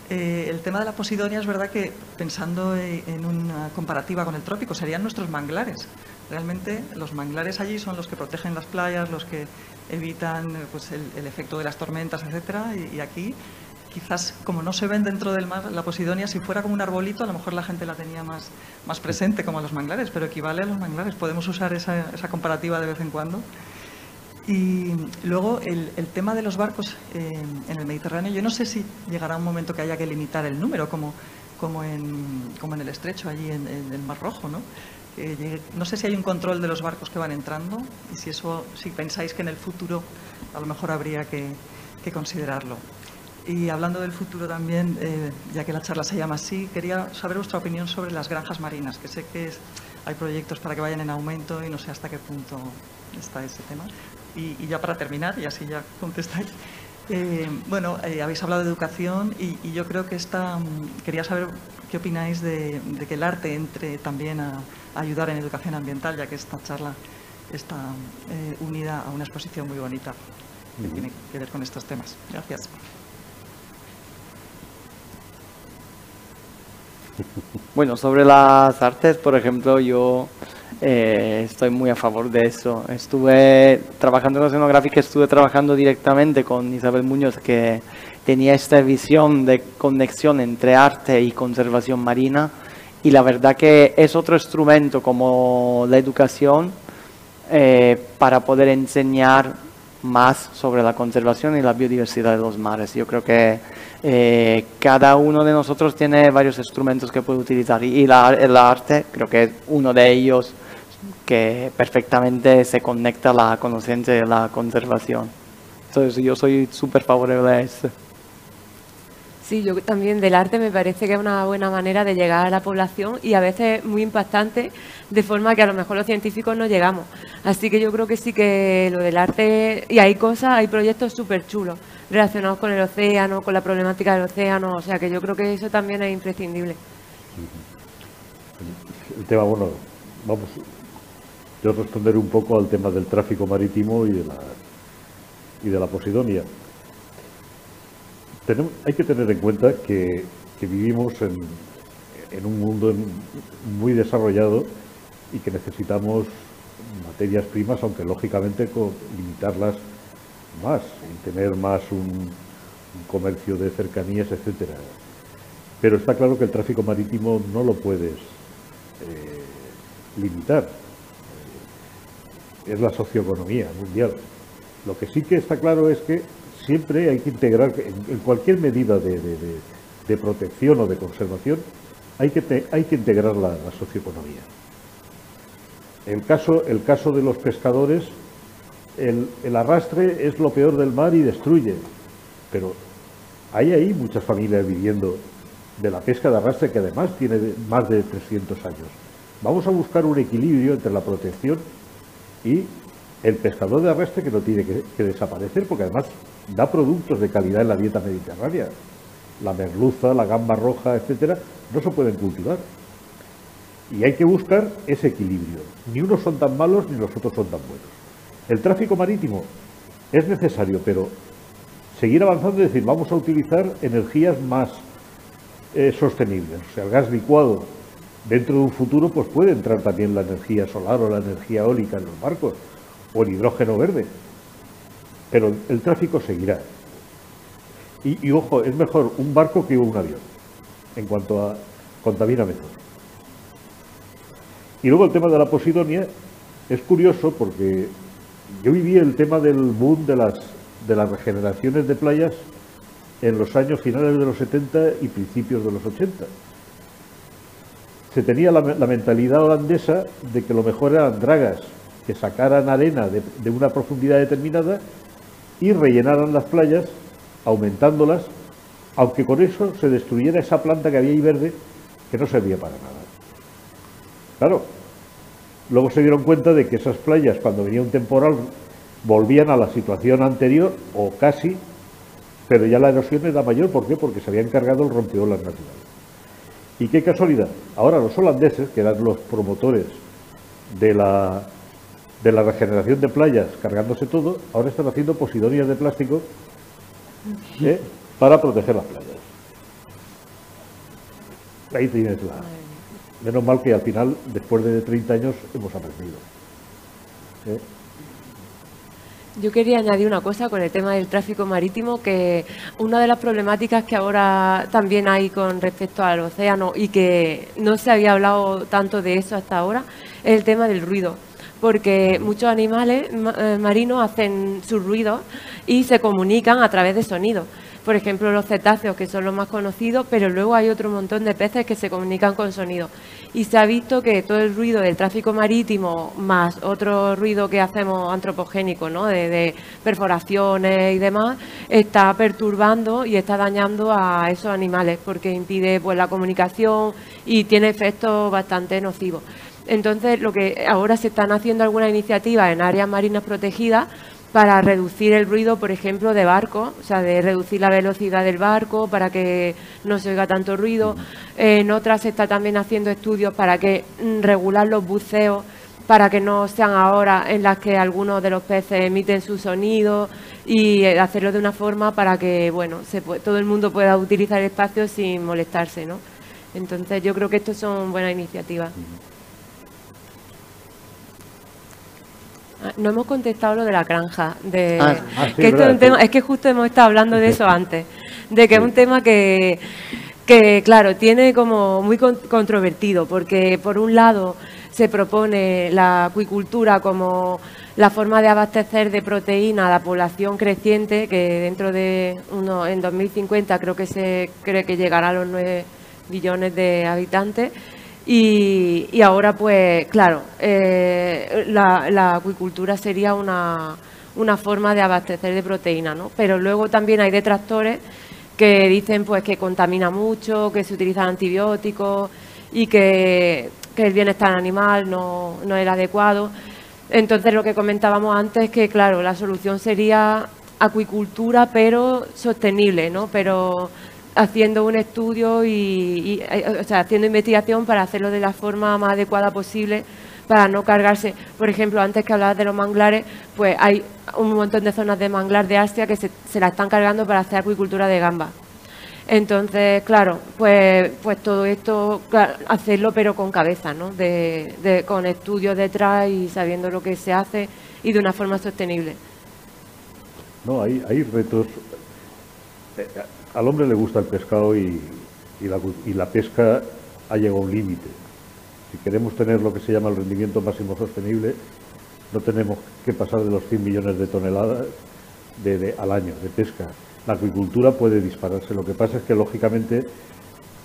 Eh, el tema de la posidonia es verdad que pensando en una comparativa con el trópico serían nuestros manglares. Realmente los manglares allí son los que protegen las playas, los que evitan pues, el, efecto de las tormentas, etcétera, y, aquí quizás como no se ven dentro del mar, la posidonia, si fuera como un arbolito, a lo mejor la gente la tenía más, más presente, como a los manglares, pero equivale a los manglares. Podemos usar esa comparativa de vez en cuando. Y luego el, tema de los barcos eh, en el Mediterráneo, yo no sé si llegará un momento que haya que limitar el número, como, como, en, como en el estrecho, allí en, el Mar Rojo, ¿no? No sé si hay un control de los barcos que van entrando y si eso, si pensáis que en el futuro a lo mejor habría que, que considerarlo. Y hablando del futuro también, eh, ya que la charla se llama así, quería saber vuestra opinión sobre las granjas marinas, que sé que hay proyectos para que vayan en aumento y no sé hasta qué punto está ese tema. Y, y ya para terminar, y así ya contestáis, eh, bueno, eh, habéis hablado de educación y, y, yo creo que esta, quería saber qué opináis de, de que el arte entre también a, a, ayudar en educación ambiental, ya que esta charla está eh, unida a una exposición muy bonita que tiene que ver con estos temas. Gracias. Bueno, sobre las artes, por ejemplo, yo eh, estoy muy a favor de eso. Estuve trabajando en oceanográfica, estuve trabajando directamente con Isabel Muñoz, que tenía esta visión de conexión entre arte y conservación marina. Y la verdad que es otro instrumento como la educación eh, para poder enseñar más sobre la conservación y la biodiversidad de los mares. Yo creo que eh, cada uno de nosotros tiene varios instrumentos que puede utilizar y, y la, el arte creo que es uno de ellos que perfectamente se conecta la conciencia de la conservación. Entonces yo soy súper favorable a eso. Sí, yo también del arte me parece que es una buena manera de llegar a la población y a veces muy impactante, de forma que a lo mejor los científicos no llegamos. Así que yo creo que sí que lo del arte, y hay cosas, hay proyectos súper chulos relacionados con el océano, con la problemática del océano, o sea que yo creo que eso también es imprescindible. El tema, bueno, vamos, yo responderé un poco al tema del tráfico marítimo y de la, y de la Posidonia. Hay que tener en cuenta que, vivimos en, en, un mundo muy desarrollado y que necesitamos materias primas, aunque lógicamente limitarlas más y tener más un, comercio de cercanías, etcétera. Pero está claro que el tráfico marítimo no lo puedes eh, limitar. Es la socioeconomía mundial. Lo que sí que está claro es que siempre hay que integrar, en, cualquier medida de, protección o de conservación, hay que, hay que integrar la, la, socioeconomía. El caso, el caso de los pescadores, el, arrastre es lo peor del mar y destruye, pero hay ahí muchas familias viviendo de la pesca de arrastre que además tiene más de 300 años. Vamos a buscar un equilibrio entre la protección y el pescador de arrastre que no tiene que, que, desaparecer porque además da productos de calidad en la dieta mediterránea. La merluza, la gamba roja, etcétera, no se pueden cultivar. Y hay que buscar ese equilibrio. Ni unos son tan malos ni los otros son tan buenos. El tráfico marítimo es necesario, pero seguir avanzando y decir, vamos a utilizar energías más eh, sostenibles. O sea, el gas licuado dentro de un futuro pues puede entrar también la energía solar o la energía eólica en los barcos o el hidrógeno verde. Pero el tráfico seguirá. Y, y, ojo, es mejor un barco que un avión en cuanto a contamina menos. Y luego el tema de la posidonia es curioso porque yo viví el tema del boom de las, de las regeneraciones de playas en los años finales de los 70 y principios de los 80. Se tenía la, mentalidad holandesa de que lo mejor eran dragas que sacaran arena de, de, una profundidad determinada y rellenaran las playas, aumentándolas, aunque con eso se destruyera esa planta que había ahí verde que no servía para nada. Claro, luego se dieron cuenta de que esas playas, cuando venía un temporal, volvían a la situación anterior o casi, pero ya la erosión era mayor. ¿Por qué? Porque se había encargado el rompeolas natural. Y qué casualidad, ahora los holandeses, que eran los promotores de la de la regeneración de playas cargándose todo, ahora están haciendo posidonias de plástico ¿eh? para proteger las playas. Ahí tienes la... Menos mal que al final, después de 30 años, hemos aprendido. ¿eh? Yo quería añadir una cosa con el tema del tráfico marítimo, que una de las problemáticas que ahora también hay con respecto al océano y que no se había hablado tanto de eso hasta ahora, es el tema del ruido. Porque muchos animales eh, marinos hacen sus ruidos y se comunican a través de sonidos por ejemplo los cetáceos, que son los más conocidos, pero luego hay otro montón de peces que se comunican con sonido. Y se ha visto que todo el ruido del tráfico marítimo, más otro ruido que hacemos antropogénico, ¿no? de, perforaciones y demás, está perturbando y está dañando a esos animales, porque impide pues, la comunicación y tiene efectos bastante nocivos. Entonces, lo que ahora se están haciendo algunas iniciativas en áreas marinas protegidas para reducir el ruido, por ejemplo, de barco, o sea, de reducir la velocidad del barco para que no se oiga tanto ruido. En otras se está también haciendo estudios para que mm, regular los buceos para que no sean ahora en las que algunos de los peces emiten su sonido y eh, hacerlo de una forma para que bueno se todo el mundo pueda utilizar el espacio sin molestarse, ¿no? Entonces yo creo que estas son buenas iniciativas. No hemos contestado lo de la granja. De, ah, ah, que es, tema, es que justo hemos estado hablando de eso antes. De que es un tema que, que, claro, tiene como muy controvertido, porque por un lado se propone la acuicultura como la forma de abastecer de proteína a la población creciente, que dentro de uno, en 2050 creo que se cree que llegará a los 9 billones de habitantes y, ahora, pues, claro, eh, la, acuicultura sería una, una, forma de abastecer de proteína, ¿no? Pero luego también hay detractores que dicen pues que contamina mucho, que se utilizan antibióticos y que, el bienestar animal no, no es el adecuado. Entonces, lo que comentábamos antes es que, claro, la solución sería acuicultura, pero sostenible, ¿no? Pero haciendo un estudio y, o sea, haciendo investigación para hacerlo de la forma más adecuada posible para no cargarse. Por ejemplo, antes que hablabas de los manglares, pues hay un montón de zonas de manglar de Asia que se, se la están cargando para hacer acuicultura de gamba. Entonces, claro, pues, pues todo esto, hacerlo pero con cabeza, ¿no? De, con estudios detrás y sabiendo lo que se hace y de una forma sostenible. No, hay, hay retos. Al hombre le gusta el pescado y, la, pesca ha llegado a un límite. Si queremos tener lo que se llama el rendimiento máximo sostenible, no tenemos que pasar de los 100 millones de toneladas al año de pesca. La acuicultura puede dispararse. Lo que pasa es que, lógicamente,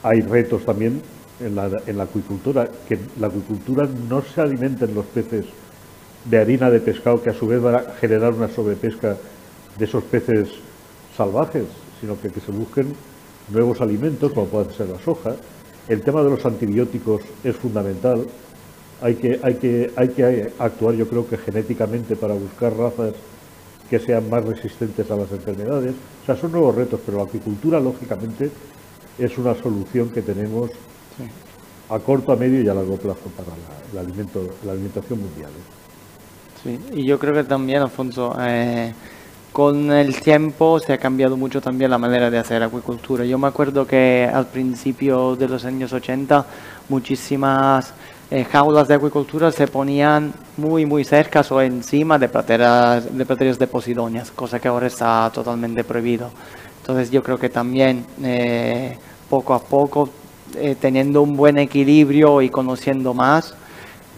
hay retos también en la, en la acuicultura, que la acuicultura no se alimenten los peces de harina de pescado, que a su vez va a generar una sobrepesca de esos peces salvajes sino que, que se busquen nuevos alimentos, como pueden ser las hojas. El tema de los antibióticos es fundamental. Hay que, hay, que, hay que actuar, yo creo que genéticamente, para buscar razas que sean más resistentes a las enfermedades. O sea, son nuevos retos, pero la acuicultura, lógicamente, es una solución que tenemos a corto, a medio y a largo plazo para la, el alimento, la alimentación mundial. ¿eh? Sí, y yo creo que también, Alfonso, eh, con el tiempo se ha cambiado mucho también la manera de hacer acuicultura. Yo me acuerdo que al principio de los años 80 muchísimas eh, jaulas de acuicultura se ponían muy muy cerca o encima de praderas de, praderas de posidonias, cosa que ahora está totalmente prohibido. Entonces yo creo que también eh, poco a poco, eh, teniendo un buen equilibrio y conociendo más,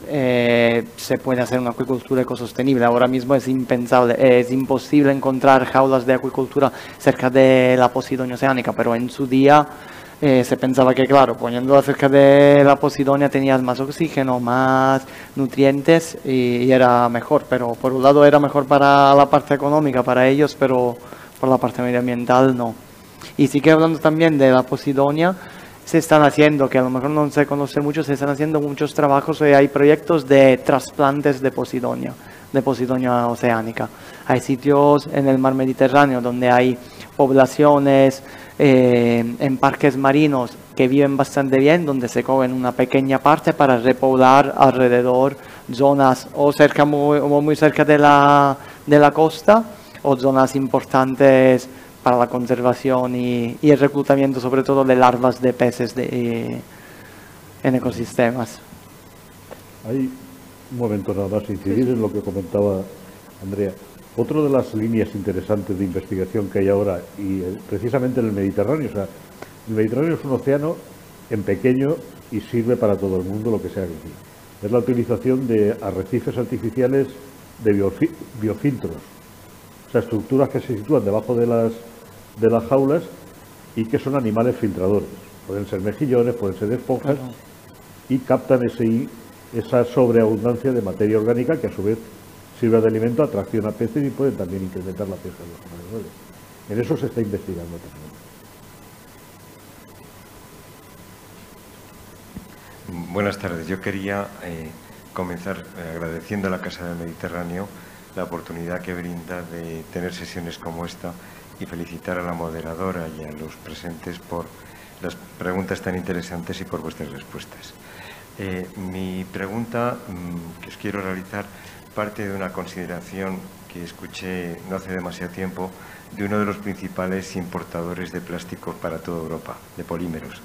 eh, se puede hacer una acuicultura ecosostenible. Ahora mismo es impensable, es imposible encontrar jaulas de acuicultura cerca de la Posidonia oceánica, pero en su día eh, se pensaba que, claro, poniéndola cerca de la Posidonia tenías más oxígeno, más nutrientes y, era mejor. Pero por un lado era mejor para la parte económica, para ellos, pero por la parte medioambiental no. Y sí que hablando también de la Posidonia, se están haciendo, que a lo mejor no se conoce mucho, se están haciendo muchos trabajos, y hay proyectos de trasplantes de Posidonia, de Posidonia oceánica. Hay sitios en el mar Mediterráneo donde hay poblaciones eh, en parques marinos que viven bastante bien, donde se cogen una pequeña parte para repoblar alrededor zonas o cerca muy, muy cerca de la, de la costa o zonas importantes para la conservación y, el reclutamiento sobre todo de larvas de peces de, en ecosistemas. Hay un momento nada más incidir en lo que comentaba Andrea. Otra de las líneas interesantes de investigación que hay ahora, y eh, precisamente en el Mediterráneo, o sea, el Mediterráneo es un océano en pequeño y sirve para todo el mundo lo que sea aquí. Es la utilización de arrecifes artificiales de biofiltros, o sea, estructuras que se sitúan debajo de las, de las jaulas y que son animales filtradores. Pueden ser mejillones, pueden ser esponjas y captan ese, esa sobreabundancia de materia orgánica que a su vez sirve de alimento, atracción a peces y pueden también incrementar la pesca de los animales. En eso se está investigando también. Buenas tardes. Yo quería eh, comenzar eh, agradeciendo a la Casa del Mediterráneo la oportunidad que brinda de tener sesiones como esta y felicitar a la moderadora y a los presentes por las preguntas tan interesantes y por vuestras respuestas. Eh, mi pregunta mm, que os quiero realizar parte de una consideración que escuché no hace demasiado tiempo de uno de los principales importadores de plásticos para toda Europa, de polímeros.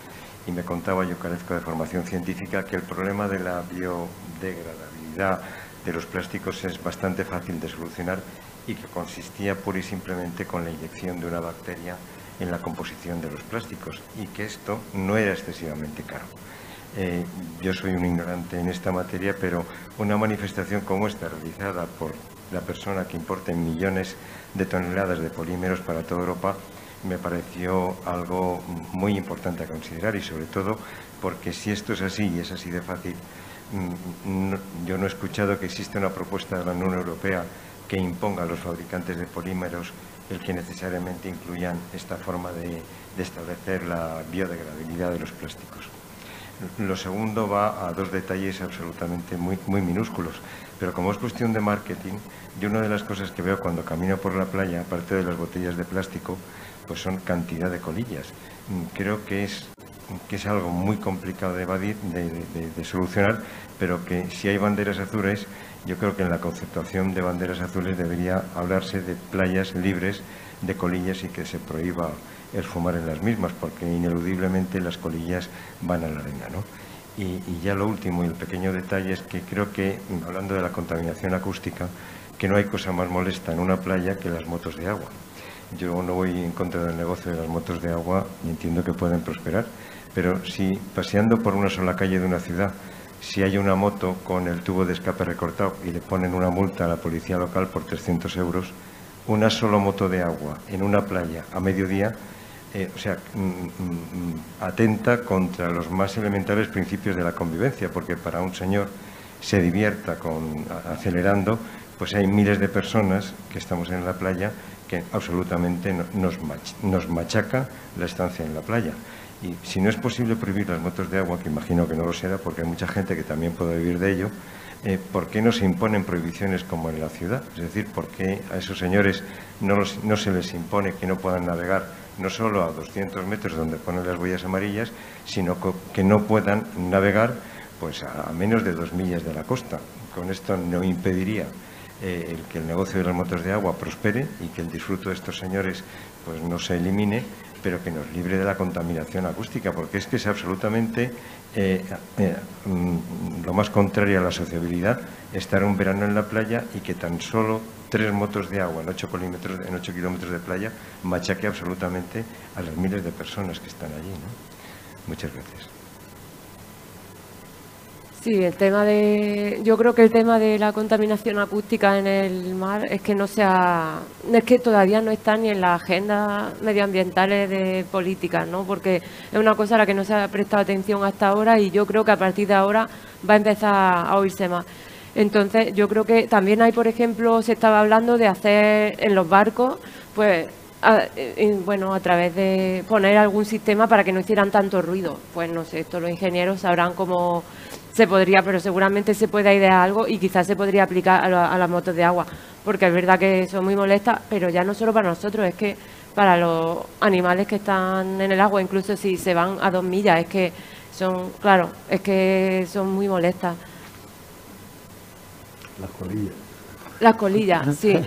Y me contaba, yo carezco de formación científica, que el problema de la biodegradabilidad de los plásticos es bastante fácil de solucionar y que consistía pura y simplemente con la inyección de una bacteria en la composición de los plásticos y que esto no era excesivamente caro. Eh, yo soy un ignorante en esta materia, pero una manifestación como esta, realizada por la persona que importa millones de toneladas de polímeros para toda Europa, me pareció algo muy importante a considerar y sobre todo porque si esto es así y es así de fácil, mm, yo no he escuchado que exista una propuesta de la Unión Europea que imponga a los fabricantes de polímeros el que necesariamente incluyan esta forma de establecer la biodegradabilidad de los plásticos. Lo segundo va a dos detalles absolutamente muy, muy minúsculos, pero como es cuestión de marketing, yo una de las cosas que veo cuando camino por la playa, aparte de las botellas de plástico, pues son cantidad de colillas. Creo que es, que es algo muy complicado de evadir, de, solucionar, pero que si hay banderas azules, yo creo que en la conceptuación de banderas azules debería hablarse de playas libres de colillas y que se prohíba el fumar en las mismas, porque ineludiblemente las colillas van a la arena. ¿no? Y, ya lo último y el pequeño detalle es que creo que, hablando de la contaminación acústica, que no hay cosa más molesta en una playa que las motos de agua. Yo no voy en contra del negocio de las motos de agua y entiendo que pueden prosperar, pero si paseando por una sola calle de una ciudad, si hay una moto con el tubo de escape recortado y le ponen una multa a la policía local por 300 euros, una sola moto de agua en una playa a mediodía eh, o sea, mm, mm, mm, atenta contra los más elementales principios de la convivencia, porque para un señor se divierta acelerando, pues hay miles de personas que estamos en la playa que absolutamente nos machaca la estancia en la playa. Y si no es posible prohibir las motos de agua, que imagino que no lo será, porque hay mucha gente que también puede vivir de ello, eh, ¿por qué no se imponen prohibiciones como en la ciudad? Es decir, ¿por qué a esos señores no, se les impone que no puedan navegar no solo a 200 metros donde ponen las huellas amarillas, sino que no puedan navegar pues a menos de dos millas de la costa. Con esto no impediría eh, que el negocio de las motos de agua prospere y que el disfruto de estos señores pues no se elimine, pero que nos libre de la contaminación acústica, porque es que es absolutamente eh, eh, mm, lo más contrario a la sociabilidad estar un verano en la playa y que tan solo tres motos de agua en 8 kilómetros, en 8 kilómetros de playa machaque absolutamente a las miles de personas que están allí. Muchas gracias. Sí, el tema de, yo creo que el tema de la contaminación acústica en el mar es que no sea, es que todavía no está ni en la agenda medioambientales de políticas, ¿no? Porque es una cosa a la que no se ha prestado atención hasta ahora y yo creo que a partir de ahora va a empezar a oírse más. Entonces, yo creo que también hay, por ejemplo, se estaba hablando de hacer en los barcos, pues, bueno, a través de poner algún sistema para que no hicieran tanto ruido. Pues no sé, esto los ingenieros sabrán cómo se podría, pero seguramente se puede idear algo y quizás se podría aplicar a, las motos de agua, porque es verdad que son muy molestas, pero ya no solo para nosotros, es que para los animales que están en el agua, incluso si se van a dos millas, es que son, claro, es que son muy molestas. Las colillas. Las colillas, sí.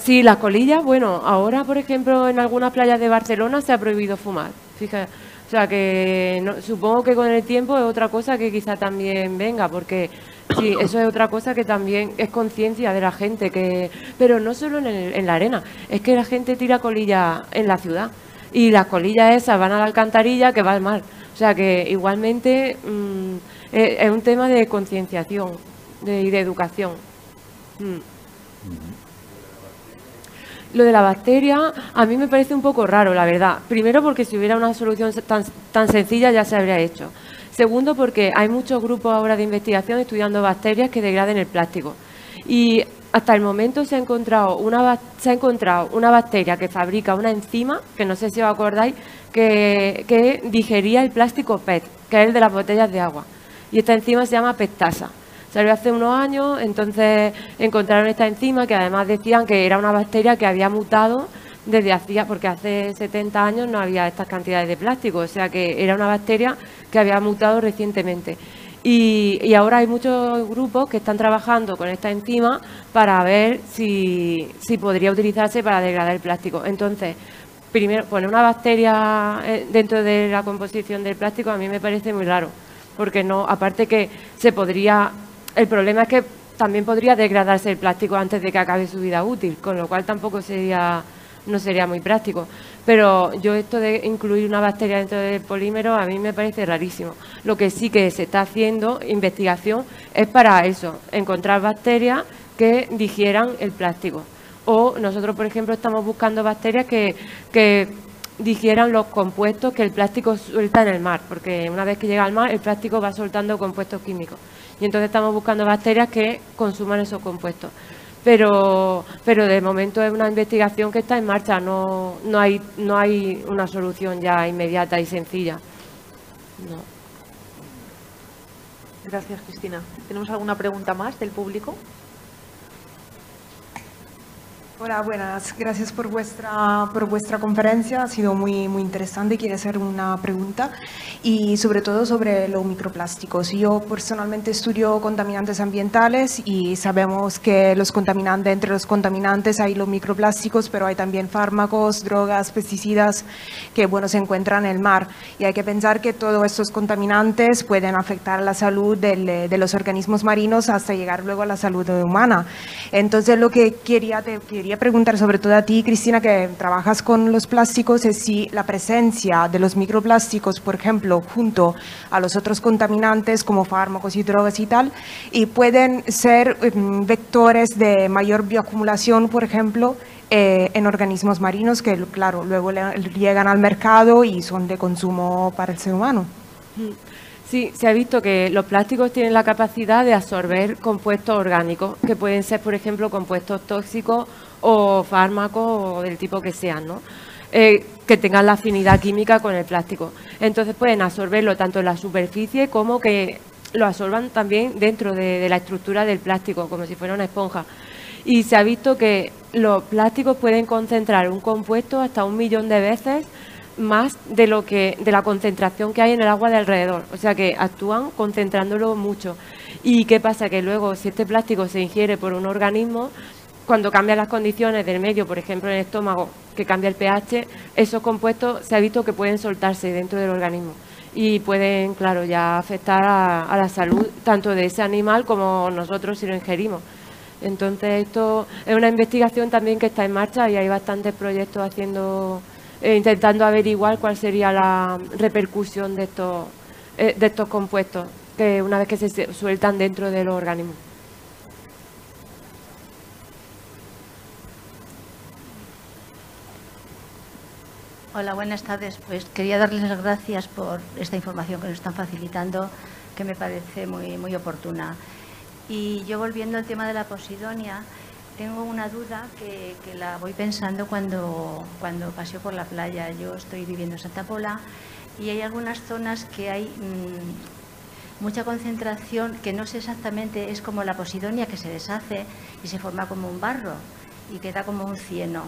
sí, las colillas, bueno, ahora, por ejemplo, en algunas playas de Barcelona se ha prohibido fumar. Fíjate. O sea que supongo que con el tiempo es otra cosa que quizá también venga, porque Sí, eso es otra cosa que también es conciencia de la gente, que pero no solo en, en la arena, es que la gente tira colillas en la ciudad y las colillas esas van a la alcantarilla que va al mar. O sea que igualmente mm, es, un tema de concienciación y de educación. Mm. Lo de la bacteria a mí me parece un poco raro, la verdad. Primero porque si hubiera una solución tan, tan sencilla ya se habría hecho. Segundo porque hay muchos grupos ahora de investigación estudiando bacterias que degraden el plástico. Y hasta el momento se ha encontrado una, se ha encontrado una bacteria que fabrica una enzima, que no sé si os acordáis, que, que digería el plástico PET, que es el de las botellas de agua. Y esta enzima se llama PETasa. Salió hace unos años, entonces encontraron esta enzima que además decían que era una bacteria que había mutado desde hacía, porque hace 70 años no había estas cantidades de plástico, o sea que era una bacteria que había mutado recientemente. Y, ahora hay muchos grupos que están trabajando con esta enzima para ver si, podría utilizarse para degradar el plástico. Entonces, primero, poner una bacteria eh, dentro de la composición del plástico a mí me parece muy raro, porque no, aparte que se podría, el problema es que también podría degradarse el plástico antes de que acabe su vida útil, con lo cual tampoco sería no sería muy práctico. Pero yo esto de incluir una bacteria dentro del polímero a mí me parece rarísimo. Lo que sí que se está haciendo, investigación, es para eso, encontrar bacterias que digieran el plástico. O nosotros, por ejemplo, estamos buscando bacterias que, que digieran los compuestos que el plástico suelta en el mar, porque una vez que llega al mar el plástico va soltando compuestos químicos. Y entonces estamos buscando bacterias que consuman esos compuestos pero, pero de momento es una investigación que está en marcha, no, no, hay, no hay una solución ya inmediata y sencilla. Gracias, Cristina. ¿Tenemos alguna pregunta más del público? Hola, buenas. Gracias por vuestra, por vuestra conferencia. Ha sido muy, muy interesante. Quiero hacer una pregunta y sobre todo sobre los microplásticos. Yo personalmente estudio contaminantes ambientales y sabemos que los contaminantes, entre los contaminantes hay los microplásticos, pero hay también fármacos, drogas, pesticidas que bueno, se encuentran en el mar. Y hay que pensar que todos estos contaminantes pueden afectar la salud de los organismos marinos hasta llegar luego a la salud humana. Entonces, lo que quería, te, quería quería preguntar sobre todo a ti, Cristina, que trabajas con los plásticos, es si la presencia de los microplásticos, por ejemplo, junto a los otros contaminantes como fármacos y drogas y tal, y pueden ser em, vectores de mayor bioacumulación, por ejemplo, eh, en organismos marinos que, claro, luego llegan al mercado y son de consumo para el ser humano. Mm. Sí, se ha visto que los plásticos tienen la capacidad de absorber compuestos orgánicos, que pueden ser, por ejemplo, compuestos tóxicos o fármacos o del tipo que sean, ¿no? Eh, que tengan la afinidad química con el plástico. Entonces pueden absorberlo tanto en la superficie como que lo absorban también dentro de, la estructura del plástico, como si fuera una esponja. Y se ha visto que los plásticos pueden concentrar un compuesto hasta un millón de veces más de lo que de la concentración que hay en el agua de alrededor, o sea que actúan concentrándolo mucho. ¿Y qué pasa? Que luego si este plástico se ingiere por un organismo, cuando cambian las condiciones del medio, por ejemplo en el estómago, que cambia el pH, esos compuestos se ha visto que pueden soltarse dentro del organismo y pueden, claro, ya afectar a, a la salud tanto de ese animal como nosotros si lo ingerimos. Entonces esto es una investigación también que está en marcha y hay bastantes proyectos haciendo eh, intentando averiguar cuál sería la repercusión de estos, eh, de estos compuestos que una vez que se sueltan dentro de los organismos. Hola, buenas tardes. Pues quería darles las gracias por esta información que nos están facilitando, que me parece muy, muy oportuna. Y yo volviendo al tema de la posidonia, tengo una duda que, la voy pensando cuando, cuando paseo por la playa. Yo estoy viviendo en Santa Pola y hay algunas zonas que hay mm, mucha concentración que no sé exactamente, es como la posidonia que se deshace y se forma como un barro y queda como un cieno.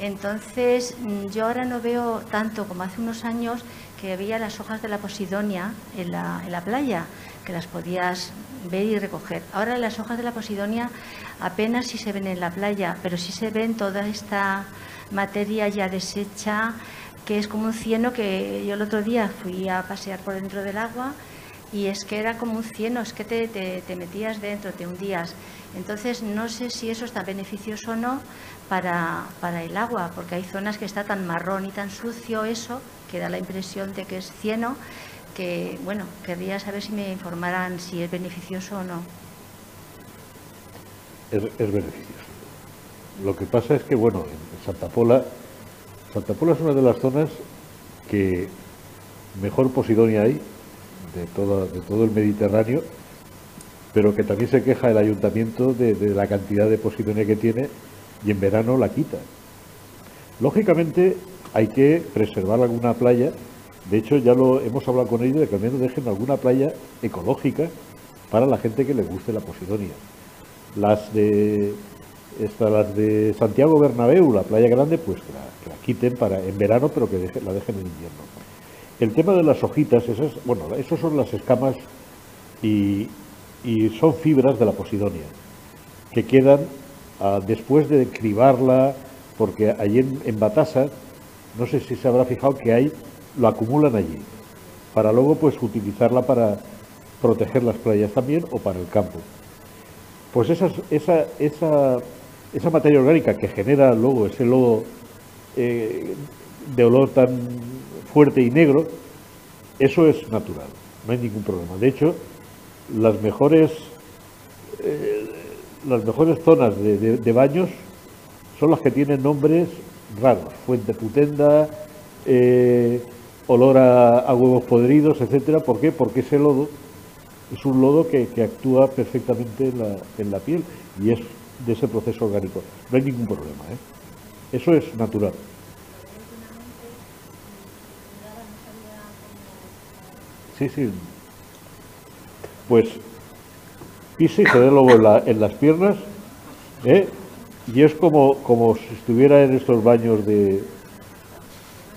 Entonces, mm, yo ahora no veo tanto como hace unos años que había las hojas de la posidonia en la, en la playa, que las podías ver y recoger. Ahora las hojas de la posidonia apenas si se ven en la playa, pero sí se ven toda esta materia ya deshecha, que es como un cieno que yo el otro día fui a pasear por dentro del agua y es que era como un cieno, es que te, te, metías dentro, te hundías. Entonces, no sé si eso está beneficioso o no para, para, el agua, porque hay zonas que está tan marrón y tan sucio eso, que da la impresión de que es cieno, que, bueno, querría saber si me informaran si es beneficioso o no. Es, es beneficioso. Lo que pasa es que, bueno, en Santa Pola, Santa Pola es una de las zonas que mejor Posidonia hay de, todo, de todo el Mediterráneo, pero que también se queja el ayuntamiento de, la cantidad de Posidonia que tiene y en verano la quita. Lógicamente hay que preservar alguna playa, de hecho ya lo hemos hablado con ellos de que al menos dejen alguna playa ecológica para la gente que le guste la Posidonia. Las de las de Santiago Bernabéu, la playa grande, pues que la, quiten para en verano, pero que la dejen en invierno. El tema de las hojitas, esas, bueno, esos son las escamas y, son fibras de la posidonia, que quedan ah, después de cribarla, porque allí en, Batasa, no sé si se habrá fijado que hay, lo acumulan allí, para luego pues utilizarla para proteger las playas también o para el campo. Pues esa, esa, esa materia orgánica que genera luego ese lodo eh, de olor tan fuerte y negro, eso es natural, no hay ningún problema. De hecho, las mejores, eh, las mejores zonas de, baños son las que tienen nombres raros, fuente putenda, eh, olor a, huevos podridos, etcétera. ¿Por qué? Porque ese lodo es un lodo que, actúa perfectamente en la, en piel y es de ese proceso orgánico. No hay ningún problema. ¿eh? Eso es natural. Sí, sí. Pues pise se dé luego en, las piernas, ¿eh? y es como, como si estuviera en estos baños de,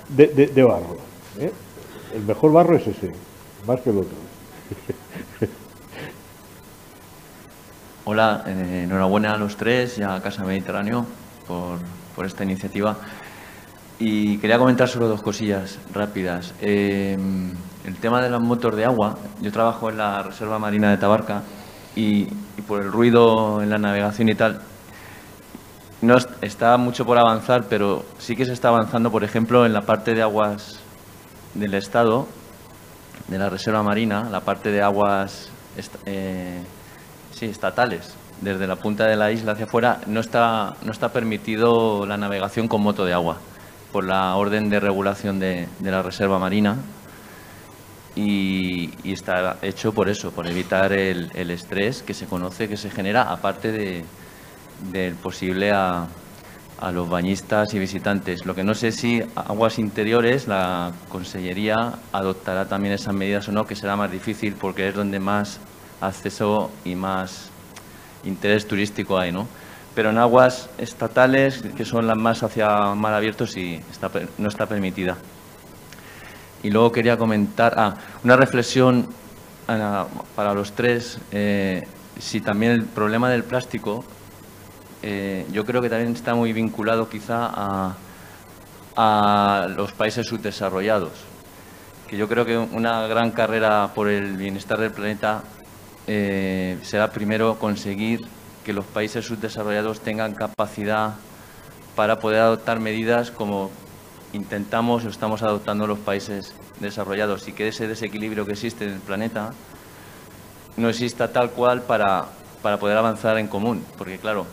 de, barro. ¿Eh? El mejor barro es ese, más que el otro. Hola, eh, enhorabuena a los tres y a Casa Mediterráneo por, esta iniciativa. Y quería comentar solo dos cosillas rápidas. Eh, el tema de las motos de agua, yo trabajo en la Reserva Marina de Tabarca y, por el ruido en la navegación y tal, no está mucho por avanzar, pero sí que se está avanzando, por ejemplo, en la parte de aguas del Estado, de la Reserva Marina, la parte de aguas eh, sí, estatales, desde la punta de la isla hacia afuera, no está, no está permitido la navegación con moto de agua por la orden de regulación de, la Reserva Marina y, está hecho por eso, por evitar el, estrés que se conoce, que se genera, aparte de, del posible a, a, los bañistas y visitantes. Lo que no sé si aguas interiores, la Consellería adoptará también esas medidas o no, que será más difícil porque es donde más acceso y más interés turístico hay, ¿no? Pero en aguas estatales, que son las más hacia mar abierto, sí no está permitida. Y luego quería comentar, ah, una reflexión para los tres, eh, si también el problema del plástico, eh, yo creo que también está muy vinculado quizá a, los países subdesarrollados, que yo creo que una gran carrera por el bienestar del planeta eh, será primero conseguir que los países subdesarrollados tengan capacidad para poder adoptar medidas como intentamos o estamos adoptando los países desarrollados y que ese desequilibrio que existe en el planeta no exista tal cual para, para poder avanzar en común. Porque claro,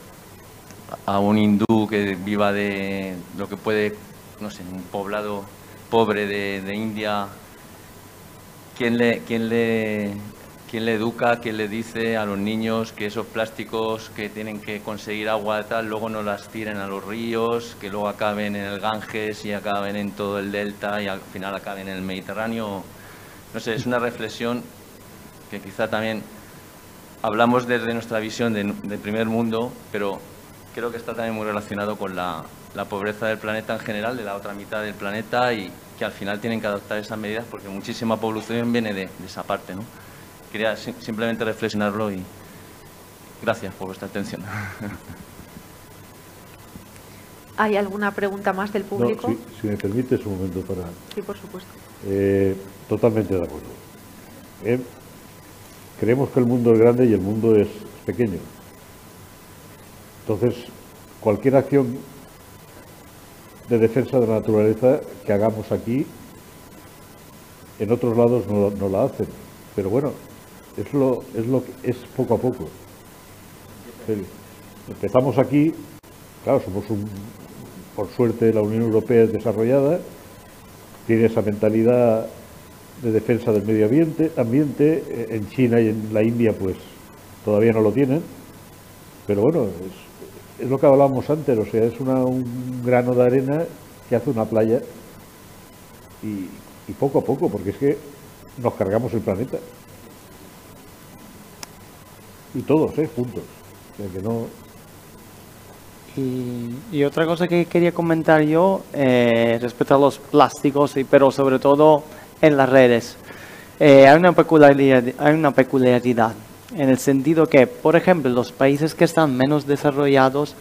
a un hindú que viva de lo que puede, no sé, un poblado pobre de, de India, ¿quién le, quién le ¿Quién le educa, quién le dice a los niños que esos plásticos que tienen que conseguir agua tal, luego no las tiren a los ríos, que luego acaben en el Ganges y acaben en todo el delta y al final acaben en el Mediterráneo? No sé, es una reflexión que quizá también hablamos desde nuestra visión de, primer mundo, pero creo que está también muy relacionado con la, pobreza del planeta en general, de la otra mitad del planeta y que al final tienen que adoptar esas medidas porque muchísima población viene de, de esa parte, ¿no? quería simplemente reflexionarlo y gracias por vuestra atención. ¿Hay alguna pregunta más del público? si, me permites un momento para... Sí, por supuesto. Eh, totalmente de acuerdo. Eh, creemos que el mundo es grande y el mundo es pequeño. Entonces, cualquier acción de defensa de la naturaleza que hagamos aquí, en otros lados no, la hacen. Pero bueno, es lo, es lo es poco a poco. Empezamos aquí, claro, somos un, por suerte la Unión Europea es desarrollada, tiene esa mentalidad de defensa del medio ambiente, ambiente, eh, en China y en la India pues todavía no lo tienen, pero bueno, es, lo que hablábamos antes, o sea, es un grano de arena que hace una playa y, poco a poco, porque es que nos cargamos el planeta. Y todos, ¿eh? Juntos. que no, y, otra cosa que quería comentar yo eh, respecto a los plásticos, y, pero sobre todo en las redes. Eh, hay, una peculiaridad, hay una peculiaridad en el sentido que, por ejemplo, los países que están menos desarrollados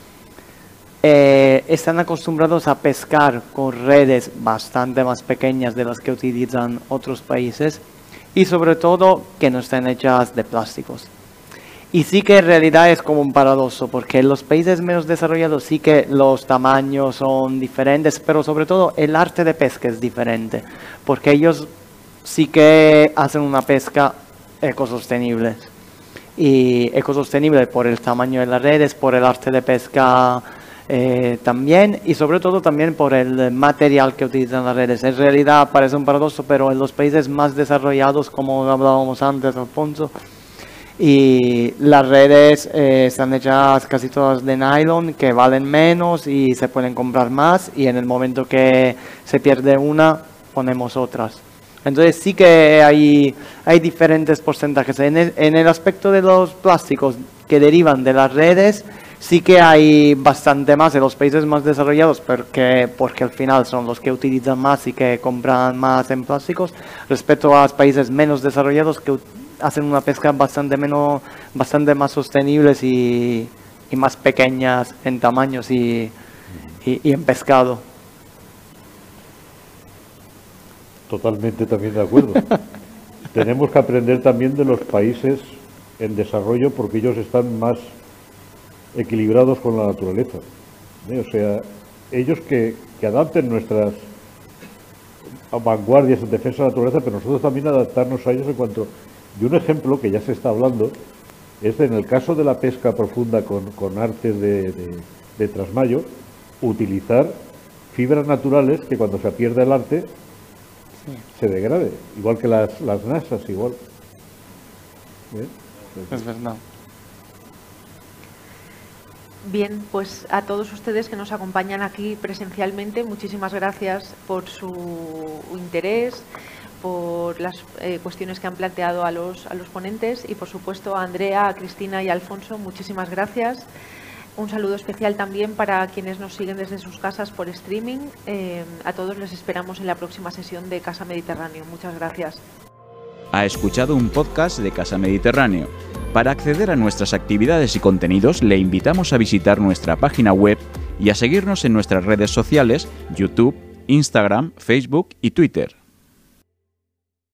eh, están acostumbrados a pescar con redes bastante más pequeñas de las que utilizan otros países y sobre todo que no están hechas de plásticos. Y sí que en realidad es como un paradoso, porque en los países menos desarrollados sí que los tamaños son diferentes, pero sobre todo el arte de pesca es diferente, porque ellos sí que hacen una pesca ecosostenible. Y ecosostenible por el tamaño de las redes, por el arte de pesca eh, también y sobre todo también por el material que utilizan las redes. En realidad parece un paradoso, pero en los países más desarrollados, como hablábamos antes, Alfonso, y las redes eh, están hechas casi todas de nylon que valen menos y se pueden comprar más y en el momento que se pierde una ponemos otras. Entonces sí que hay, diferentes porcentajes. En el, aspecto de los plásticos que derivan de las redes, sí que hay bastante más en los países más desarrollados porque, porque al final son los que utilizan más y que compran más en plásticos respecto a los países menos desarrollados que hacen una pesca bastante menos, bastante más sostenibles y, más pequeñas en tamaños y, en pescado. Totalmente también de acuerdo. Tenemos que aprender también de los países en desarrollo porque ellos están más equilibrados con la naturaleza. ¿eh? O sea, ellos que, que adapten nuestras vanguardias en defensa de la naturaleza, pero nosotros también adaptarnos a ellos en cuanto y un ejemplo que ya se está hablando es en el caso de la pesca profunda con, con artes de, trasmayo, utilizar fibras naturales que cuando se pierde el arte se degrade, igual que las, las nasas, igual. ¿Eh? Es verdad. Bien, pues a todos ustedes que nos acompañan aquí presencialmente, muchísimas gracias por su interés, por las eh, cuestiones que han planteado a los, a los ponentes y, por supuesto, a Andrea, a Cristina y a Alfonso, muchísimas gracias. Un saludo especial también para quienes nos siguen desde sus casas por streaming. Eh, a todos les esperamos en la próxima sesión de Casa Mediterráneo. Muchas gracias. Ha escuchado un podcast de Casa Mediterráneo. Para acceder a nuestras actividades y contenidos, le invitamos a visitar nuestra página web y a seguirnos en nuestras redes sociales, YouTube, Instagram, Facebook y Twitter.